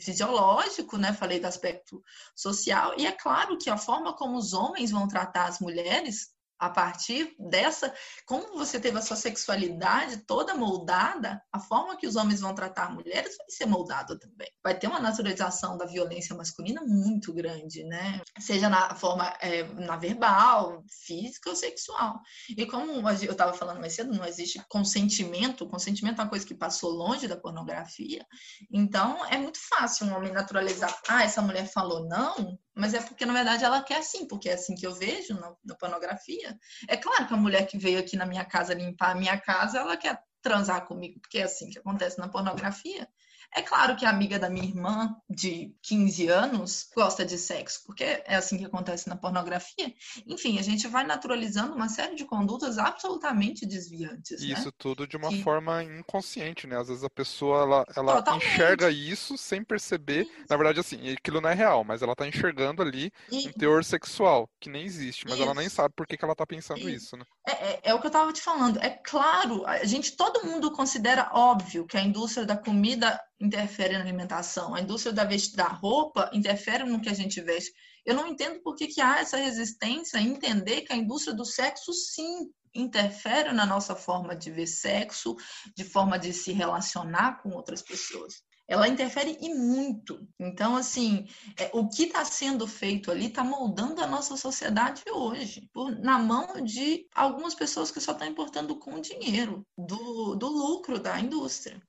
fisiológico, né? Falei do aspecto social, e é claro que a forma como os homens vão tratar as mulheres a partir dessa, como você teve a sua sexualidade toda moldada, a forma que os homens vão tratar mulheres vai ser moldada também. Vai ter uma naturalização da violência masculina muito grande, né? Seja na forma é, na verbal, física ou sexual. E como eu estava falando mais cedo, não existe consentimento. Consentimento é uma coisa que passou longe da pornografia. Então é muito fácil um homem naturalizar. Ah, essa mulher falou não, mas é porque, na verdade, ela quer assim, porque é assim que eu vejo na, na, pornografia. É claro que a mulher que veio aqui na minha casa limpar a minha casa, ela quer transar comigo, porque é assim que acontece na pornografia. É claro que a amiga da minha irmã, de 15 anos, gosta de sexo, porque é assim que acontece na pornografia. Enfim, a gente vai naturalizando uma série de condutas absolutamente desviantes. Né? Isso né? tudo de uma que... forma inconsciente, né? Às vezes a pessoa ela, ela enxerga isso sem perceber. Isso. Na verdade, assim, aquilo não é real, mas ela tá enxergando ali e... um teor sexual que nem existe, mas isso. ela nem sabe por que, que ela tá pensando isso, né? É, é, é o que eu tava te falando. É claro, a gente, todo mundo considera óbvio que a indústria da comida interfere na alimentação, a indústria da, da roupa interfere no que a gente veste. Eu não entendo por que, que há essa resistência em entender que a indústria do sexo, sim, interfere na nossa forma de ver sexo, de forma de se relacionar com outras pessoas. Ela interfere e muito. Então, assim, é, o que está sendo feito ali está moldando a nossa sociedade hoje, por, na mão de algumas pessoas que só estão importando com dinheiro, do, do lucro da indústria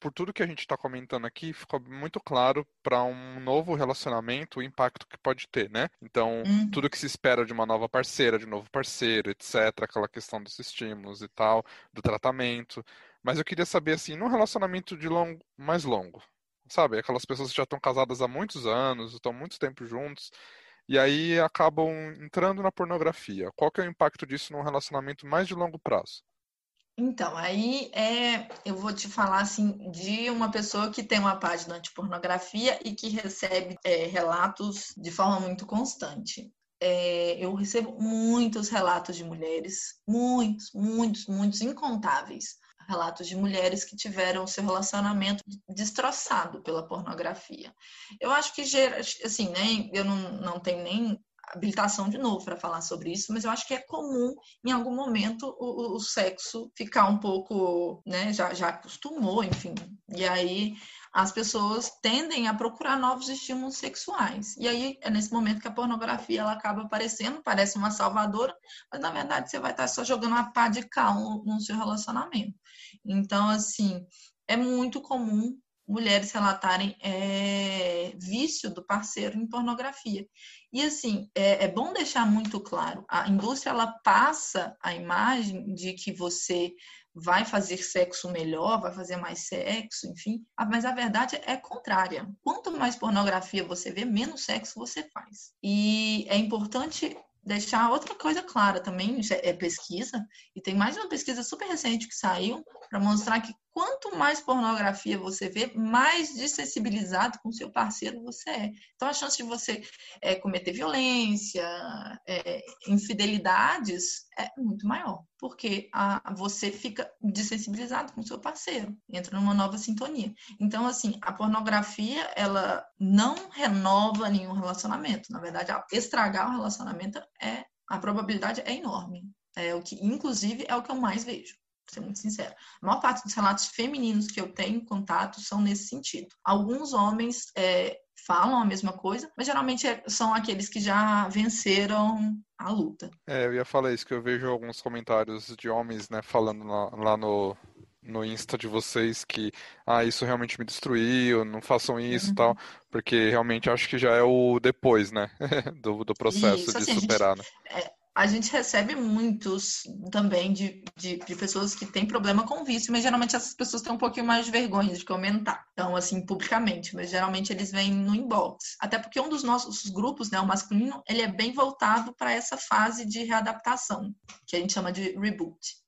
por tudo que a gente está comentando aqui, ficou muito claro para um novo relacionamento o impacto que pode ter, né? Então, uhum. tudo que se espera de uma nova parceira, de um novo parceiro, etc., aquela questão dos estímulos e tal, do tratamento. Mas eu queria saber, assim, num relacionamento de longo, mais longo, sabe? Aquelas pessoas que já estão casadas há muitos anos, estão muito tempo juntos, e aí acabam entrando na pornografia. Qual que é o impacto disso num relacionamento mais de longo prazo? Então, aí é, eu vou te falar assim de uma pessoa que tem uma página anti-pornografia e que recebe é, relatos de forma muito constante. É, eu recebo muitos relatos de mulheres, muitos, muitos, muitos, incontáveis relatos de mulheres que tiveram seu relacionamento destroçado pela pornografia. Eu acho que, assim, né, eu não, não tenho nem habilitação de novo para falar sobre isso, mas eu acho que é comum em algum momento o, o sexo ficar um pouco, né, já, já acostumou, enfim, e aí as pessoas tendem a procurar novos estímulos sexuais. E aí é nesse momento que a pornografia ela acaba aparecendo, parece uma salvadora, mas na verdade você vai estar só jogando uma pá de cal no, no seu relacionamento. Então, assim, é muito comum mulheres relatarem é, vício do parceiro em pornografia. E assim, é, é, bom deixar muito claro, a indústria ela passa a imagem de que você vai fazer sexo melhor, vai fazer mais sexo, enfim, mas a verdade é contrária. Quanto mais pornografia você vê, menos sexo você faz. E é importante deixar outra coisa clara também, é pesquisa, e tem mais uma pesquisa super recente que saiu para mostrar que quanto mais pornografia você vê, mais desensibilizado com seu parceiro você é. Então a chance de você é, cometer violência, é, infidelidades é muito maior, porque a, você fica desensibilizado com seu parceiro, entra numa nova sintonia. Então assim, a pornografia ela não renova nenhum relacionamento. Na verdade, estragar o relacionamento é a probabilidade é enorme. É o que, inclusive, é o que eu mais vejo ser muito sincera. A maior parte dos relatos femininos que eu tenho contato são nesse sentido. Alguns homens é, falam a mesma coisa, mas geralmente é, são aqueles que já venceram a luta. É, eu ia falar isso, que eu vejo alguns comentários de homens, né, falando lá, lá no, no Insta de vocês que ah, isso realmente me destruiu, não façam isso e uhum. tal, porque realmente acho que já é o depois, né, [laughs] do, do processo isso, de assim, superar, gente, né? É, a gente recebe muitos também de, de, de, pessoas que têm problema com vício, mas geralmente essas pessoas têm um pouquinho mais de vergonha de comentar. Então, assim, publicamente, mas geralmente eles vêm no inbox. Até porque um dos nossos grupos, né, o masculino, ele é bem voltado para essa fase de readaptação, que a gente chama de reboot.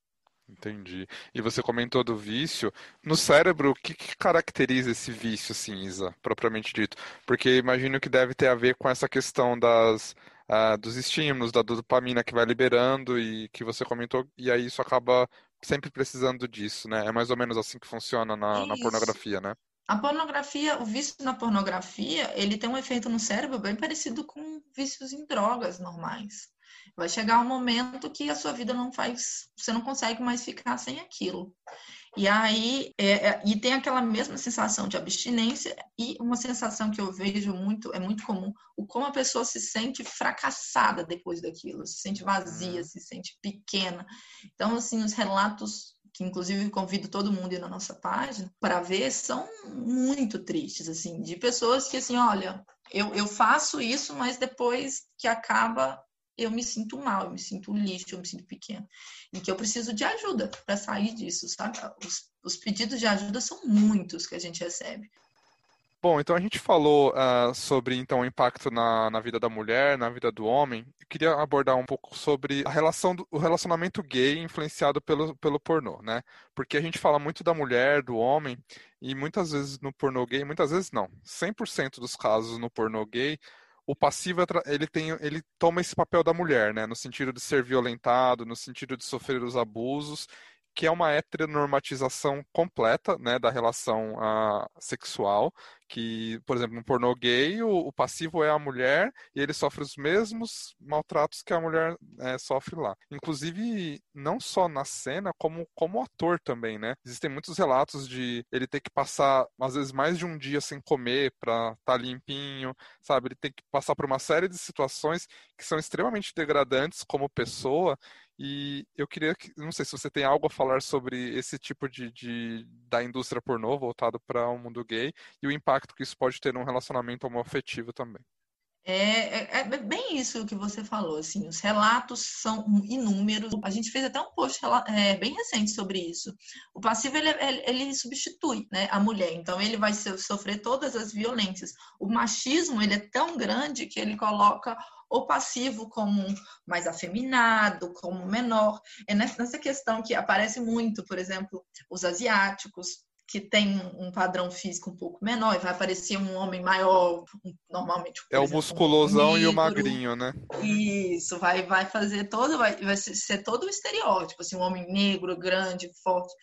Entendi. E você comentou do vício. No cérebro, o que, que, caracteriza esse vício, assim, Isa, propriamente dito? Porque imagino que deve ter a ver com essa questão das uh, dos estímulos, da dopamina que vai liberando e que você comentou, e aí isso acaba sempre precisando disso, né? É mais ou menos assim que funciona na, na pornografia, né? A pornografia, o vício na pornografia, ele tem um efeito no cérebro bem parecido com vícios em drogas normais. Vai chegar um momento que a sua vida não faz, você não consegue mais ficar sem aquilo. E aí, é, é, e tem aquela mesma sensação de abstinência e uma sensação que eu vejo muito, é muito comum, o como a pessoa se sente fracassada depois daquilo, se sente vazia, uhum. se sente pequena. Então, assim, os relatos que inclusive convido todo mundo ir na nossa página para ver, são muito tristes, assim, de pessoas que, assim, olha, eu, eu faço isso, mas depois que acaba, eu me sinto mal, eu me sinto lixo, eu me sinto pequeno. E que eu preciso de ajuda para sair disso, sabe? Os, os, pedidos de ajuda são muitos que a gente recebe. Bom, então a gente falou uh, sobre então o impacto na, na vida da mulher, na vida do homem. Eu queria abordar um pouco sobre a relação do o relacionamento gay influenciado pelo, pelo pornô, né? Porque a gente fala muito da mulher, do homem, e muitas vezes no pornô gay, muitas vezes não. 100% dos casos no pornô gay, o passivo ele tem ele toma esse papel da mulher, né, no sentido de ser violentado, no sentido de sofrer os abusos que é uma heteronormatização completa né, da relação uh, sexual, que, por exemplo, no pornô gay, o, o, passivo é a mulher e ele sofre os mesmos maltratos que a mulher é, sofre lá. Inclusive, não só na cena, como como ator também, né? Existem muitos relatos de ele ter que passar, às vezes, mais de um dia sem comer para estar tá limpinho, sabe? Ele tem que passar por uma série de situações que são extremamente degradantes como pessoa e eu queria, não sei se você tem algo a falar sobre esse tipo de, de da indústria pornô voltado para o mundo gay e o impacto que isso pode ter num relacionamento homoafetivo também. É, é, é, bem isso que você falou, assim, os relatos são inúmeros. A gente fez até um post é, bem recente sobre isso. O passivo, ele, ele, substitui né, a mulher, então ele vai sofrer todas as violências. O machismo, ele é tão grande que ele coloca o passivo como mais afeminado, como menor. É nessa questão que aparece muito, por exemplo, os asiáticos, que tem um padrão físico um pouco menor, e vai aparecer um homem maior, normalmente. É o musculosão um e o magrinho, né? Isso, vai, vai fazer todo, vai, vai ser todo o estereótipo, assim, um homem negro, grande, forte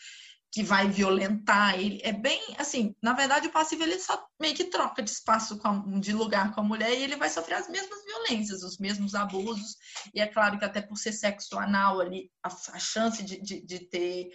que vai violentar ele. É bem assim, na verdade, o passivo ele só meio que troca de espaço, a, de lugar com a mulher e ele vai sofrer as mesmas violências, os mesmos abusos. E é claro que até por ser sexo anal ali, a, a chance de, de, de, ter,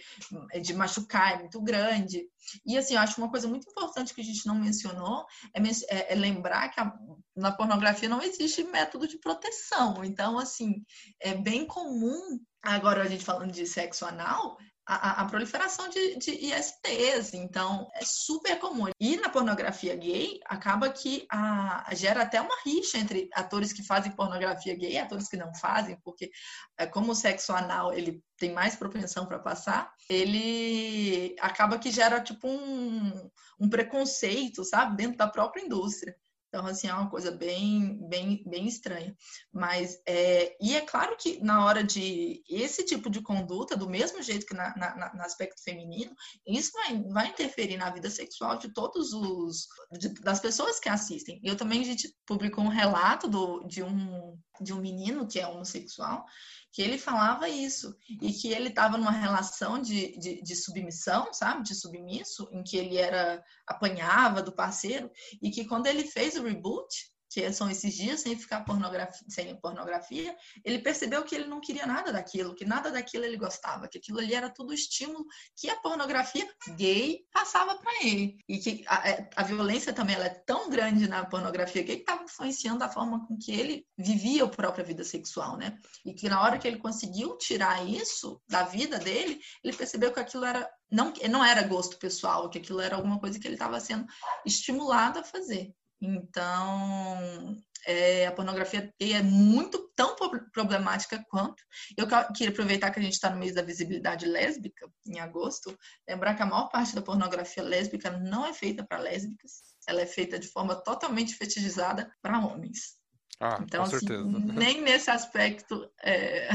de machucar é muito grande. E assim, eu acho uma coisa muito importante que a gente não mencionou é, é, é lembrar que a, na pornografia não existe método de proteção. Então, assim, é bem comum, agora a gente falando de sexo anal, a, a, proliferação de, de, ISTs, então é super comum. E na pornografia gay, acaba que a, gera até uma rixa entre atores que fazem pornografia gay e atores que não fazem, porque é, como o sexo anal ele tem mais propensão para passar, ele acaba que gera tipo um, um preconceito, sabe, dentro da própria indústria. Então, assim, é uma coisa bem, bem, bem estranha. Mas, é, e é claro que na hora de esse tipo de conduta, do mesmo jeito que na, na, no aspecto feminino, isso vai, vai interferir na vida sexual de todos os, de, das pessoas que assistem. Eu também, a gente publicou um relato do, de, um, de um menino que é homossexual, que ele falava isso, e que ele estava numa relação de, de, de, submissão, sabe, de submisso, em que ele era apanhava do parceiro, e que quando ele fez o reboot, que são esses dias sem ficar pornografia, sem pornografia, ele percebeu que ele não queria nada daquilo, que nada daquilo ele gostava, que aquilo ali era tudo estímulo que a pornografia gay passava para ele. E que a, é, a, violência também ela é tão grande na pornografia gay que estava influenciando a forma com que ele vivia a própria vida sexual, né? E que na hora que ele conseguiu tirar isso da vida dele, ele percebeu que aquilo era não, não era gosto pessoal, que aquilo era alguma coisa que ele estava sendo estimulado a fazer. Então, é, a pornografia é muito tão problemática quanto. Eu queria aproveitar que a gente está no mês da visibilidade lésbica, em agosto, lembrar que a maior parte da pornografia lésbica não é feita para lésbicas, ela é feita de forma totalmente fetichizada para homens. Ah, então, com assim, [laughs] nem nesse aspecto é,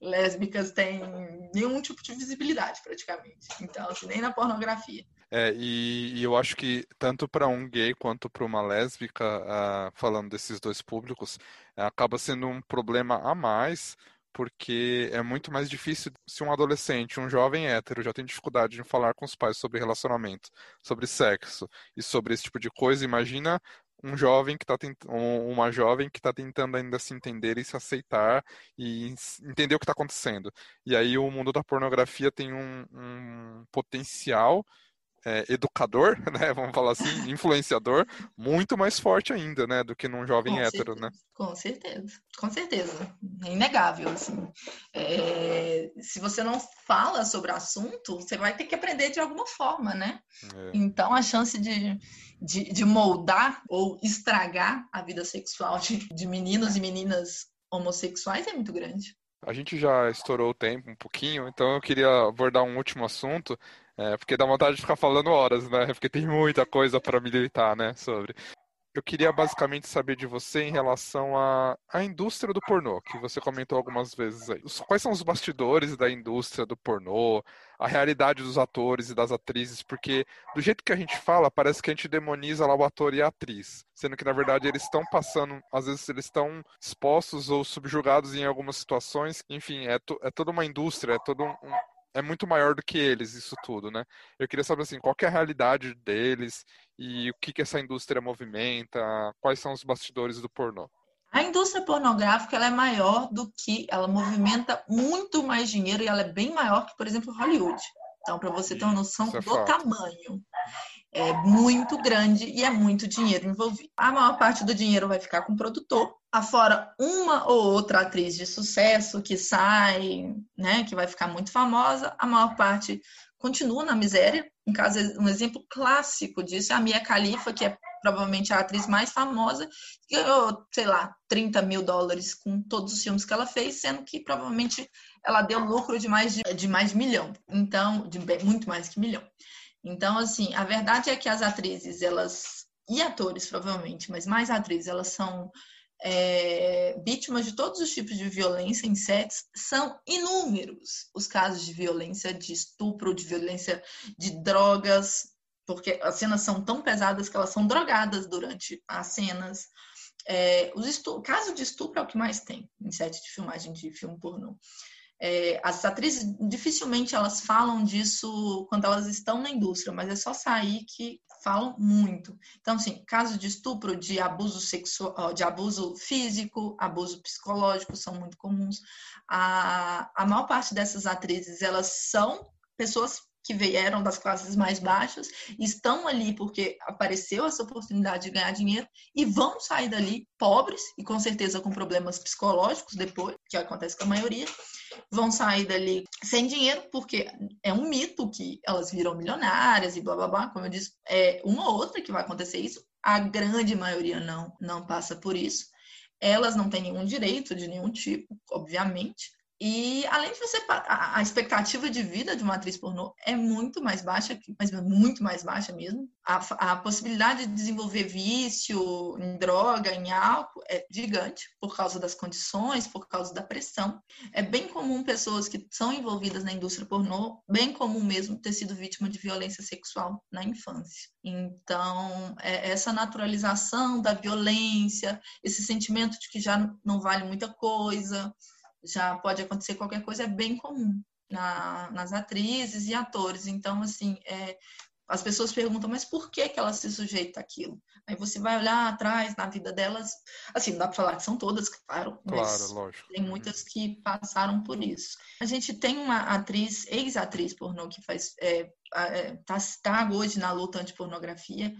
lésbicas têm nenhum tipo de visibilidade, praticamente. Então, assim, nem na pornografia. É, e, e, eu acho que tanto para um gay quanto para uma lésbica, uh, falando desses dois públicos, uh, acaba sendo um problema a mais, porque é muito mais difícil se um adolescente, um jovem hétero, já tem dificuldade de falar com os pais sobre relacionamento, sobre sexo e sobre esse tipo de coisa. Imagina um jovem que está tentando, uma jovem que está tentando ainda se entender e se aceitar e entender o que está acontecendo. E aí o mundo da pornografia tem um, um potencial é, educador, [laughs] né, vamos falar assim, influenciador, muito mais forte ainda, né, do que num jovem com hétero, certeza, né? Com certeza, com certeza, é inegável, assim. É, se você não fala sobre o assunto, você vai ter que aprender de alguma forma, né? É. Então, a chance de, de, de, moldar ou estragar a vida sexual de, de meninos e meninas homossexuais é muito grande. A gente já estourou o tempo um pouquinho, então eu queria abordar um último assunto, é, porque dá vontade de ficar falando horas, né? Porque tem muita coisa para militar, né? Sobre. Eu queria basicamente saber de você em relação à, à indústria do pornô, que você comentou algumas vezes aí. Quais são os bastidores da indústria do pornô, a realidade dos atores e das atrizes? Porque do jeito que a gente fala, parece que a gente demoniza lá o ator e a atriz, sendo que na verdade eles estão passando, às vezes eles estão expostos ou subjugados em algumas situações. Enfim, é, to, é toda uma indústria, é todo um, é muito maior do que eles, isso tudo, né? Eu queria saber, assim, qual é a realidade deles e o que, que essa indústria movimenta, quais são os bastidores do pornô. A indústria pornográfica ela é maior do que, ela movimenta muito mais dinheiro e ela é bem maior que, por exemplo, Hollywood. Então, para você ter uma noção é do tamanho, é muito grande e é muito dinheiro envolvido. A maior parte do dinheiro vai ficar com o produtor, afora uma ou outra atriz de sucesso que sai, né, que vai ficar muito famosa, a maior parte continua na miséria. Um, caso, um exemplo clássico disso é a Mia Khalifa, que é provavelmente a atriz mais famosa, que ganhou, sei lá, 30 mil dólares com todos os filmes que ela fez, sendo que provavelmente ela deu lucro de mais de, de mais de milhão. Então, de muito mais que milhão. Então, assim, a verdade é que as atrizes, elas, e atores provavelmente, mas mais atrizes, elas são é, vítimas de todos os tipos de violência em sets, são inúmeros os casos de violência, de estupro, de violência de drogas, porque as cenas são tão pesadas que elas são drogadas durante as cenas. É, os estu... caso de estupro é o que mais tem em set de filmagem de filme pornô. É, as atrizes dificilmente elas falam disso quando elas estão na indústria, mas é só sair que falam muito. Então, assim, casos de estupro, de abuso sexual, de abuso físico, abuso psicológico são muito comuns. A, a maior parte dessas atrizes, elas são pessoas que vieram das classes mais baixas, estão ali porque apareceu essa oportunidade de ganhar dinheiro e vão sair dali pobres e com certeza com problemas psicológicos depois. Que acontece com a maioria, vão sair dali sem dinheiro, porque é um mito que elas viram milionárias e blá blá blá, como eu disse, é uma ou outra que vai acontecer isso, a grande maioria não, não passa por isso. Elas não têm nenhum direito de nenhum tipo, obviamente, e além de você, a, expectativa de vida de uma atriz pornô é muito mais baixa, mas muito mais baixa mesmo. A, a, possibilidade de desenvolver vício em droga, em álcool, é gigante por causa das condições, por causa da pressão. É bem comum pessoas que são envolvidas na indústria pornô, bem comum mesmo ter sido vítima de violência sexual na infância. Então, é essa naturalização da violência, esse sentimento de que já não vale muita coisa já pode acontecer qualquer coisa, é bem comum na, nas atrizes e atores. Então, assim, é, as pessoas perguntam, mas por que, que ela se sujeita àquilo? Aí você vai olhar atrás na vida delas, assim, não dá para falar que são todas, claro, mas claro, lógico. tem muitas que passaram por isso. A gente tem uma atriz, ex-atriz pornô, que faz, é, é, tá, tá hoje na luta anti-pornografia,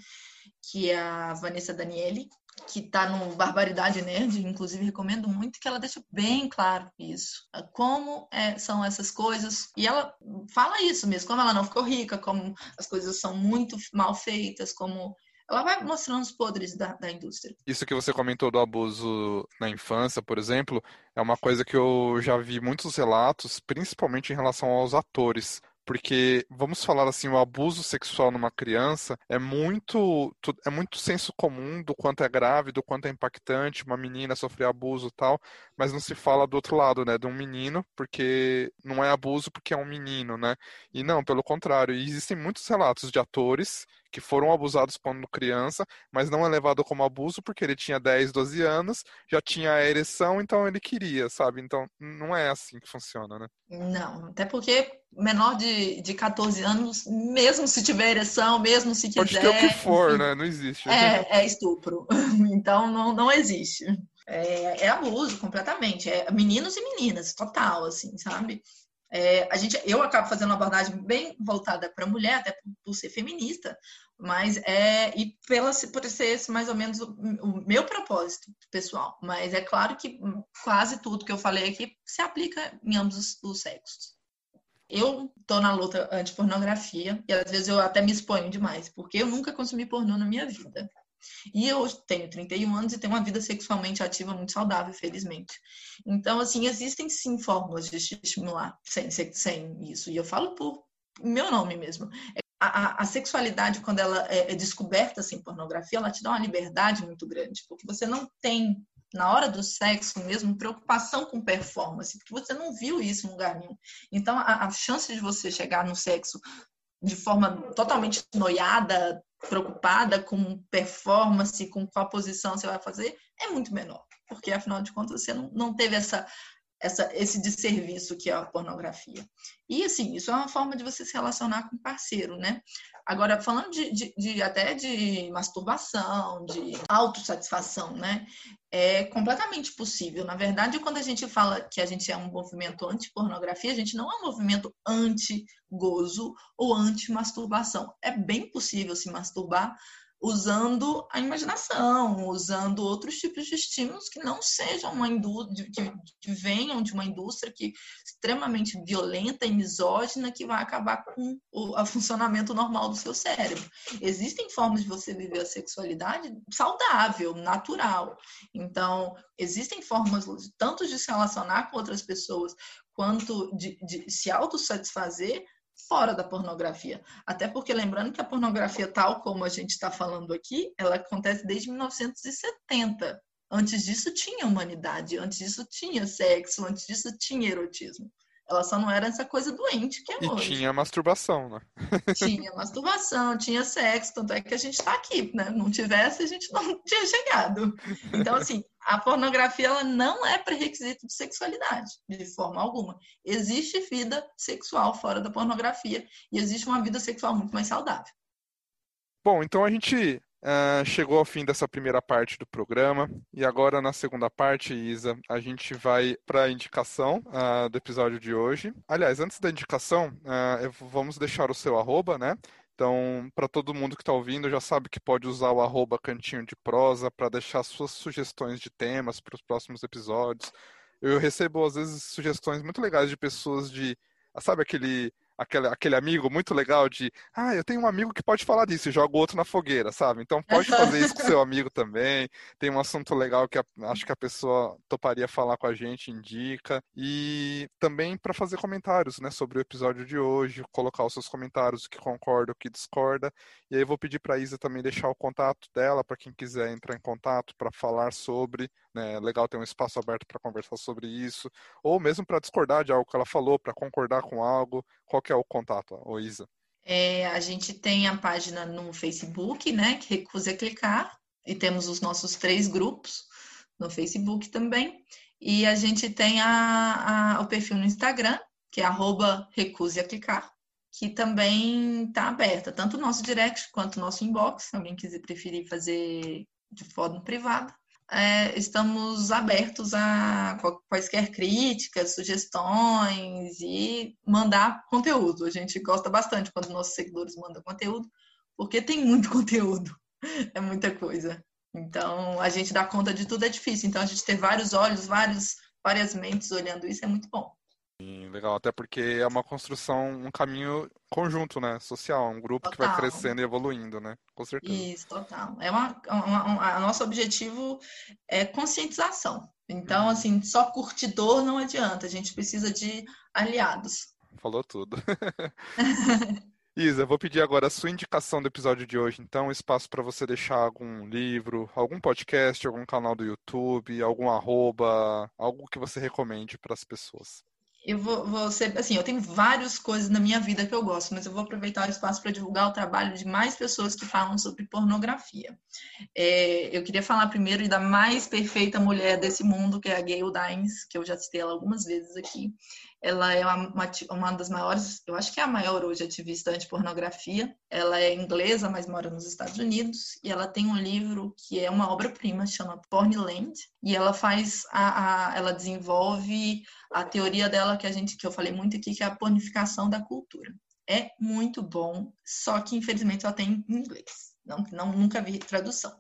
que é a Vanessa Daniele, que está no Barbaridade Nerd, inclusive recomendo muito, que ela deixa bem claro isso. Como é, são essas coisas. E ela fala isso mesmo, como ela não ficou rica, como as coisas são muito mal feitas, como ela vai mostrando os podres da, da, indústria. Isso que você comentou do abuso na infância, por exemplo, é uma coisa que eu já vi muitos relatos, principalmente em relação aos atores porque vamos falar assim, o abuso sexual numa criança é muito é muito senso comum do quanto é grave, do quanto é impactante uma menina sofrer abuso tal, mas não se fala do outro lado, né, de um menino, porque não é abuso porque é um menino, né? E não, pelo contrário, existem muitos relatos de atores que foram abusados quando criança, mas não é levado como abuso porque ele tinha 10, 12 anos, já tinha a ereção, então ele queria, sabe? Então não é assim que funciona, né? Não, até porque menor de, de 14 anos, mesmo se tiver ereção, mesmo se quiser. Pode ter o que for, né? Não existe. É, é estupro. [laughs] Então não, não existe. É, é abuso completamente. É meninos e meninas, total, assim, sabe? É, a gente, eu acabo fazendo uma abordagem bem voltada para a mulher, até por, por, ser feminista, mas é e pela, por ser esse mais ou menos o, o, meu propósito pessoal. Mas é claro que quase tudo que eu falei aqui se aplica em ambos os, os sexos. Eu tô na luta anti-pornografia e às vezes eu até me exponho demais, porque eu nunca consumi pornô na minha vida. E eu tenho 31 anos e tenho uma vida sexualmente ativa muito saudável, felizmente. Então, assim, existem sim fórmulas de estimular sem, sem isso. E eu falo por meu nome mesmo. A, a, a sexualidade, quando ela é, é descoberta sem pornografia, ela te dá uma liberdade muito grande, porque você não tem na hora do sexo mesmo, preocupação com performance, porque você não viu isso em lugar nenhum. Então, a, a, chance de você chegar no sexo de forma totalmente noiada, preocupada com performance, com qual posição você vai fazer, é muito menor. Porque, afinal de contas, você não, não teve essa, essa, esse desserviço que é a pornografia. E, assim, isso é uma forma de você se relacionar com parceiro, né? Agora, falando de, de, de até de masturbação, de autossatisfação, né? É completamente possível. Na verdade, quando a gente fala que a gente é um movimento anti-pornografia, a gente não é um movimento anti-gozo ou anti-masturbação. É bem possível se masturbar usando a imaginação, usando outros tipos de estímulos que não sejam uma indústria, que, venham de uma indústria que extremamente violenta e misógina que vai acabar com o funcionamento normal do seu cérebro. Existem formas de você viver a sexualidade saudável, natural. Então, existem formas tanto de se relacionar com outras pessoas quanto de, de se autossatisfazer fora da pornografia. Até porque, lembrando que a pornografia, tal como a gente está falando aqui, ela acontece desde 1970. Antes disso tinha humanidade, antes disso tinha sexo, antes disso tinha erotismo. Ela só não era essa coisa doente que é e hoje. Tinha masturbação, né? [laughs] tinha masturbação, tinha sexo, tanto é que a gente está aqui, né? Não tivesse, a gente não [laughs] tinha chegado. Então, assim, a pornografia ela não é pré-requisito de sexualidade, de forma alguma. Existe vida sexual fora da pornografia e existe uma vida sexual muito mais saudável. Bom, então a gente Uh, chegou ao fim dessa primeira parte do programa e agora na segunda parte, Isa, a gente vai para a indicação uh, do episódio de hoje. Aliás, antes da indicação, uh, vamos deixar o seu arroba, né? Então, para todo mundo que está ouvindo, já sabe que pode usar o arroba cantinho de prosa para deixar suas sugestões de temas para os próximos episódios. eu recebo às vezes sugestões muito legais de pessoas de, sabe aquele aquele, aquele amigo muito legal de, ah, eu tenho um amigo que pode falar disso e joga o outro na fogueira, sabe? Então pode fazer isso com seu [laughs] amigo também. Tem um assunto legal que a, acho que a pessoa toparia falar com a gente, indica. E também para fazer comentários, né, sobre o episódio de hoje, colocar os seus comentários, o que concorda, o que discorda. E aí eu vou pedir para a Isa também deixar o contato dela para quem quiser entrar em contato para falar sobre, né? Legal ter um espaço aberto para conversar sobre isso, ou mesmo para discordar de algo que ela falou, para concordar com algo. Qual que é o contato, ô Isa? É, a gente tem a página no Facebook, né, que recusa clicar, e temos os nossos três grupos no Facebook também. E a gente tem a, a, o perfil no Instagram, que é arroba recuse a clicar, que também está aberta, tanto o nosso direct quanto o nosso inbox, se alguém quiser preferir fazer de forma privada é, estamos abertos a quaisquer críticas, sugestões e mandar conteúdo. A gente gosta bastante quando nossos seguidores mandam conteúdo, porque tem muito [laughs] conteúdo, é muita coisa. Então, a gente dá conta de tudo é difícil. Então, a gente ter vários olhos, vários, várias mentes olhando isso é muito bom. Sim, legal, até porque é uma construção, um caminho conjunto, né? Social, um grupo total. que vai crescendo e evoluindo, né? Com certeza. Isso, total. É uma, uma, uma, nosso objetivo é conscientização. Então, uhum. assim, só curtidor não adianta, a gente precisa de aliados. Falou tudo. [laughs] Isa, vou pedir agora a sua indicação do episódio de hoje. Então, espaço para você deixar algum livro, algum podcast, algum canal do YouTube, algum arroba, algo que você recomende para as pessoas eu vou, vou ser, assim, eu tenho várias coisas na minha vida que eu gosto, mas eu vou aproveitar o espaço para divulgar o trabalho de mais pessoas que falam sobre pornografia. É, eu queria falar primeiro da mais perfeita mulher desse mundo, que é a Gayle Dines, que eu já citei ela algumas vezes aqui. Ela é uma, uma, das maiores, eu acho que é a maior hoje ativista anti-pornografia. Ela é inglesa, mas mora nos Estados Unidos. E ela tem um livro que é uma obra-prima, chama Pornland. E ela faz, a, a, ela desenvolve a teoria dela que a gente, que eu falei muito aqui, que é a pornificação da cultura. É muito bom, só que infelizmente só tem em inglês. Não, não, nunca vi tradução.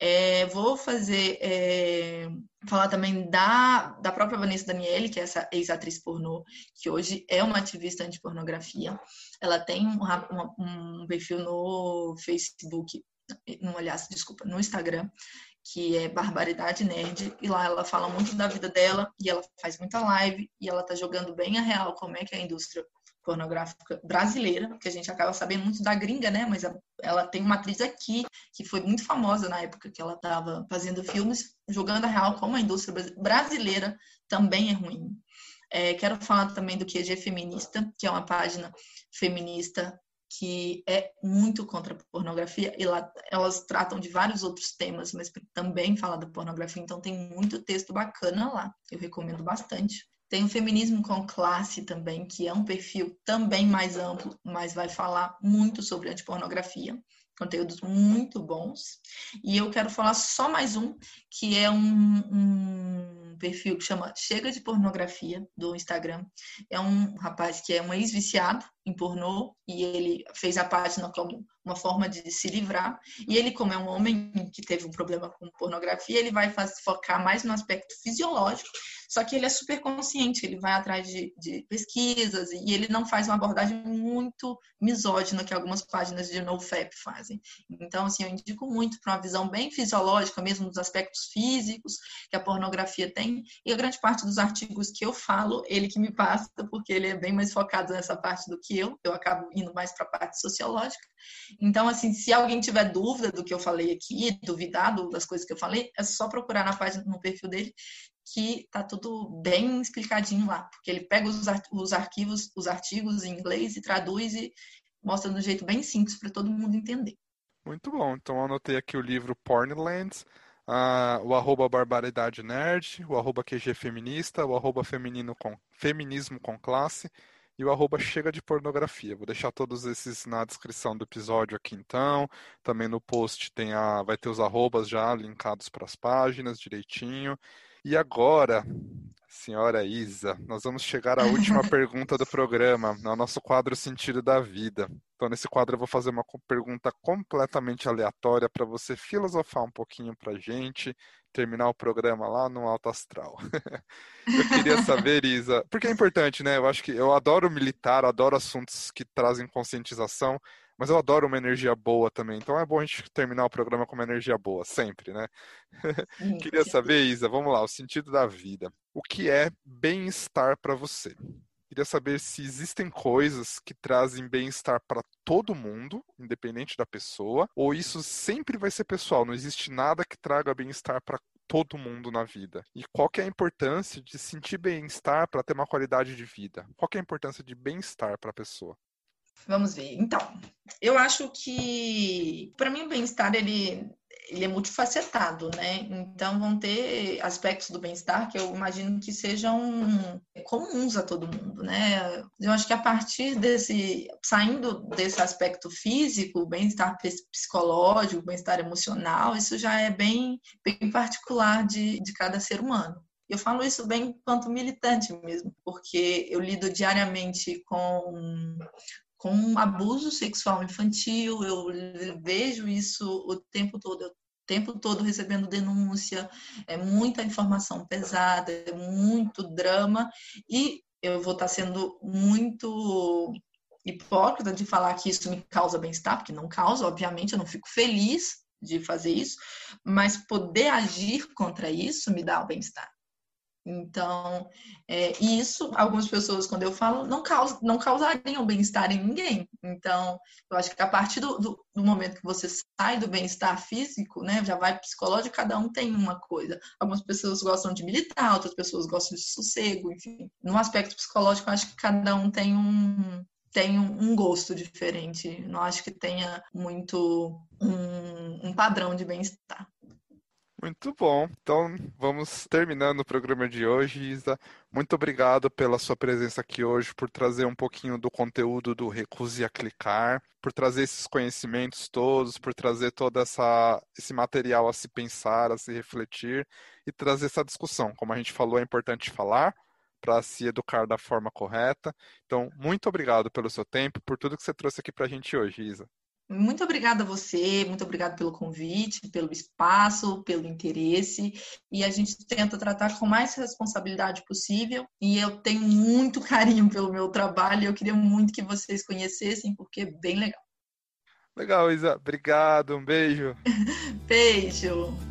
É, vou fazer é, falar também da, da própria Vanessa Daniele, que é essa ex-atriz pornô, que hoje é uma ativista anti-pornografia. Ela tem um, um, um, perfil no Facebook, não aliás, desculpa, no Instagram, que é Barbaridade Nerd, e lá ela fala muito da vida dela, e ela faz muita live, e ela tá jogando bem a real como é que é a indústria pornográfica brasileira, que a gente acaba sabendo muito da gringa, né? Mas ela tem uma atriz aqui que foi muito famosa na época que ela estava fazendo filmes, jogando a real como a indústria brasileira também é ruim. É, quero falar também do QG Feminista, que é uma página feminista que é muito contra a pornografia e lá elas tratam de vários outros temas, mas também fala da pornografia, então tem muito texto bacana lá. Eu recomendo bastante. Tem o Feminismo com Classe também, que é um perfil também mais amplo, mas vai falar muito sobre antipornografia, conteúdos muito bons. E eu quero falar só mais um, que é um, um perfil que chama Chega de Pornografia, do Instagram. É um rapaz que é um ex-viciado em pornô e ele fez a página como uma forma de se livrar. E ele, como é um homem que teve um problema com pornografia, ele vai focar mais no aspecto fisiológico, só que ele é super consciente, ele vai atrás de, de pesquisas e ele não faz uma abordagem muito misógina que algumas páginas de NoFap fazem. Então, assim, eu indico muito para uma visão bem fisiológica, mesmo dos aspectos físicos que a pornografia tem. E a grande parte dos artigos que eu falo, ele que me passa, porque ele é bem mais focado nessa parte do que eu, eu acabo indo mais para a parte sociológica. Então, assim, se alguém tiver dúvida do que eu falei aqui, duvidado das coisas que eu falei, é só procurar na página, no perfil dele, que tá tudo bem explicadinho lá, porque ele pega os, os arquivos, os artigos em inglês e traduz e mostra de um jeito bem simples para todo mundo entender. Muito bom. Então anotei aqui o livro Pornlands, uh, o arroba Barbaridade Nerd, o arroba QG Feminista, o arroba feminino com, Feminismo com Classe e o arroba chega de pornografia. Vou deixar todos esses na descrição do episódio aqui então. Também no post tem a, vai ter os arrobas já linkados para as páginas direitinho. E agora Senhora Isa, nós vamos chegar à última [laughs] pergunta do programa, no nosso quadro Sentido da Vida. Então, nesse quadro, eu vou fazer uma pergunta completamente aleatória para você filosofar um pouquinho para a gente, terminar o programa lá no Alto Astral. [laughs] eu queria saber, Isa, porque é importante, né? Eu acho que eu adoro militar, adoro assuntos que trazem conscientização, mas eu adoro uma energia boa também. Então é bom a gente terminar o programa com uma energia boa, sempre, né? [laughs] Sim, Queria saber, Isa, vamos lá, o sentido da vida. O que é bem-estar para você? Queria saber se existem coisas que trazem bem-estar para todo mundo, independente da pessoa, ou isso sempre vai ser pessoal, não existe nada que traga bem-estar para todo mundo na vida. E qual que é a importância de sentir bem-estar para ter uma qualidade de vida? Qual que é a importância de bem-estar para a pessoa? Vamos ver. Então, eu acho que, para mim, o bem-estar ele, ele é multifacetado, né? Então, vão ter aspectos do bem-estar que eu imagino que sejam comuns a todo mundo, né? Eu acho que a partir desse, saindo desse aspecto físico, bem-estar psicológico, bem-estar emocional, isso já é bem, bem particular de, de cada ser humano. Eu falo isso bem enquanto militante mesmo, porque eu lido diariamente com com abuso sexual infantil, eu vejo isso o tempo todo, o tempo todo recebendo denúncia, é muita informação pesada, é muito drama, e eu vou estar sendo muito hipócrita de falar que isso me causa bem-estar, porque não causa, obviamente, eu não fico feliz de fazer isso, mas poder agir contra isso me dá o bem-estar. Então, é, e isso, algumas pessoas, quando eu falo, não, causa, não causariam bem-estar em ninguém. Então, eu acho que a partir do, do, do momento que você sai do bem-estar físico, né, já vai psicológico, cada um tem uma coisa. Algumas pessoas gostam de militar, outras pessoas gostam de sossego, enfim. No aspecto psicológico, eu acho que cada um tem um, tem um, gosto diferente. Não acho que tenha muito um, um padrão de bem-estar. Muito bom. Então, vamos terminando o programa de hoje, Isa. Muito obrigado pela sua presença aqui hoje, por trazer um pouquinho do conteúdo do Recuse a Clicar, por trazer esses conhecimentos todos, por trazer todo essa, esse material a se pensar, a se refletir e trazer essa discussão. Como a gente falou, é importante falar para se educar da forma correta. Então, muito obrigado pelo seu tempo, por tudo que você trouxe aqui para a gente hoje, Isa. Muito obrigada a você, muito obrigada pelo convite, pelo espaço, pelo interesse. E a gente tenta tratar com mais responsabilidade possível. E eu tenho muito [laughs] carinho pelo meu trabalho. Eu queria muito que vocês conhecessem, porque é bem legal. Legal, Isa. Obrigado. Um beijo. [laughs] beijo.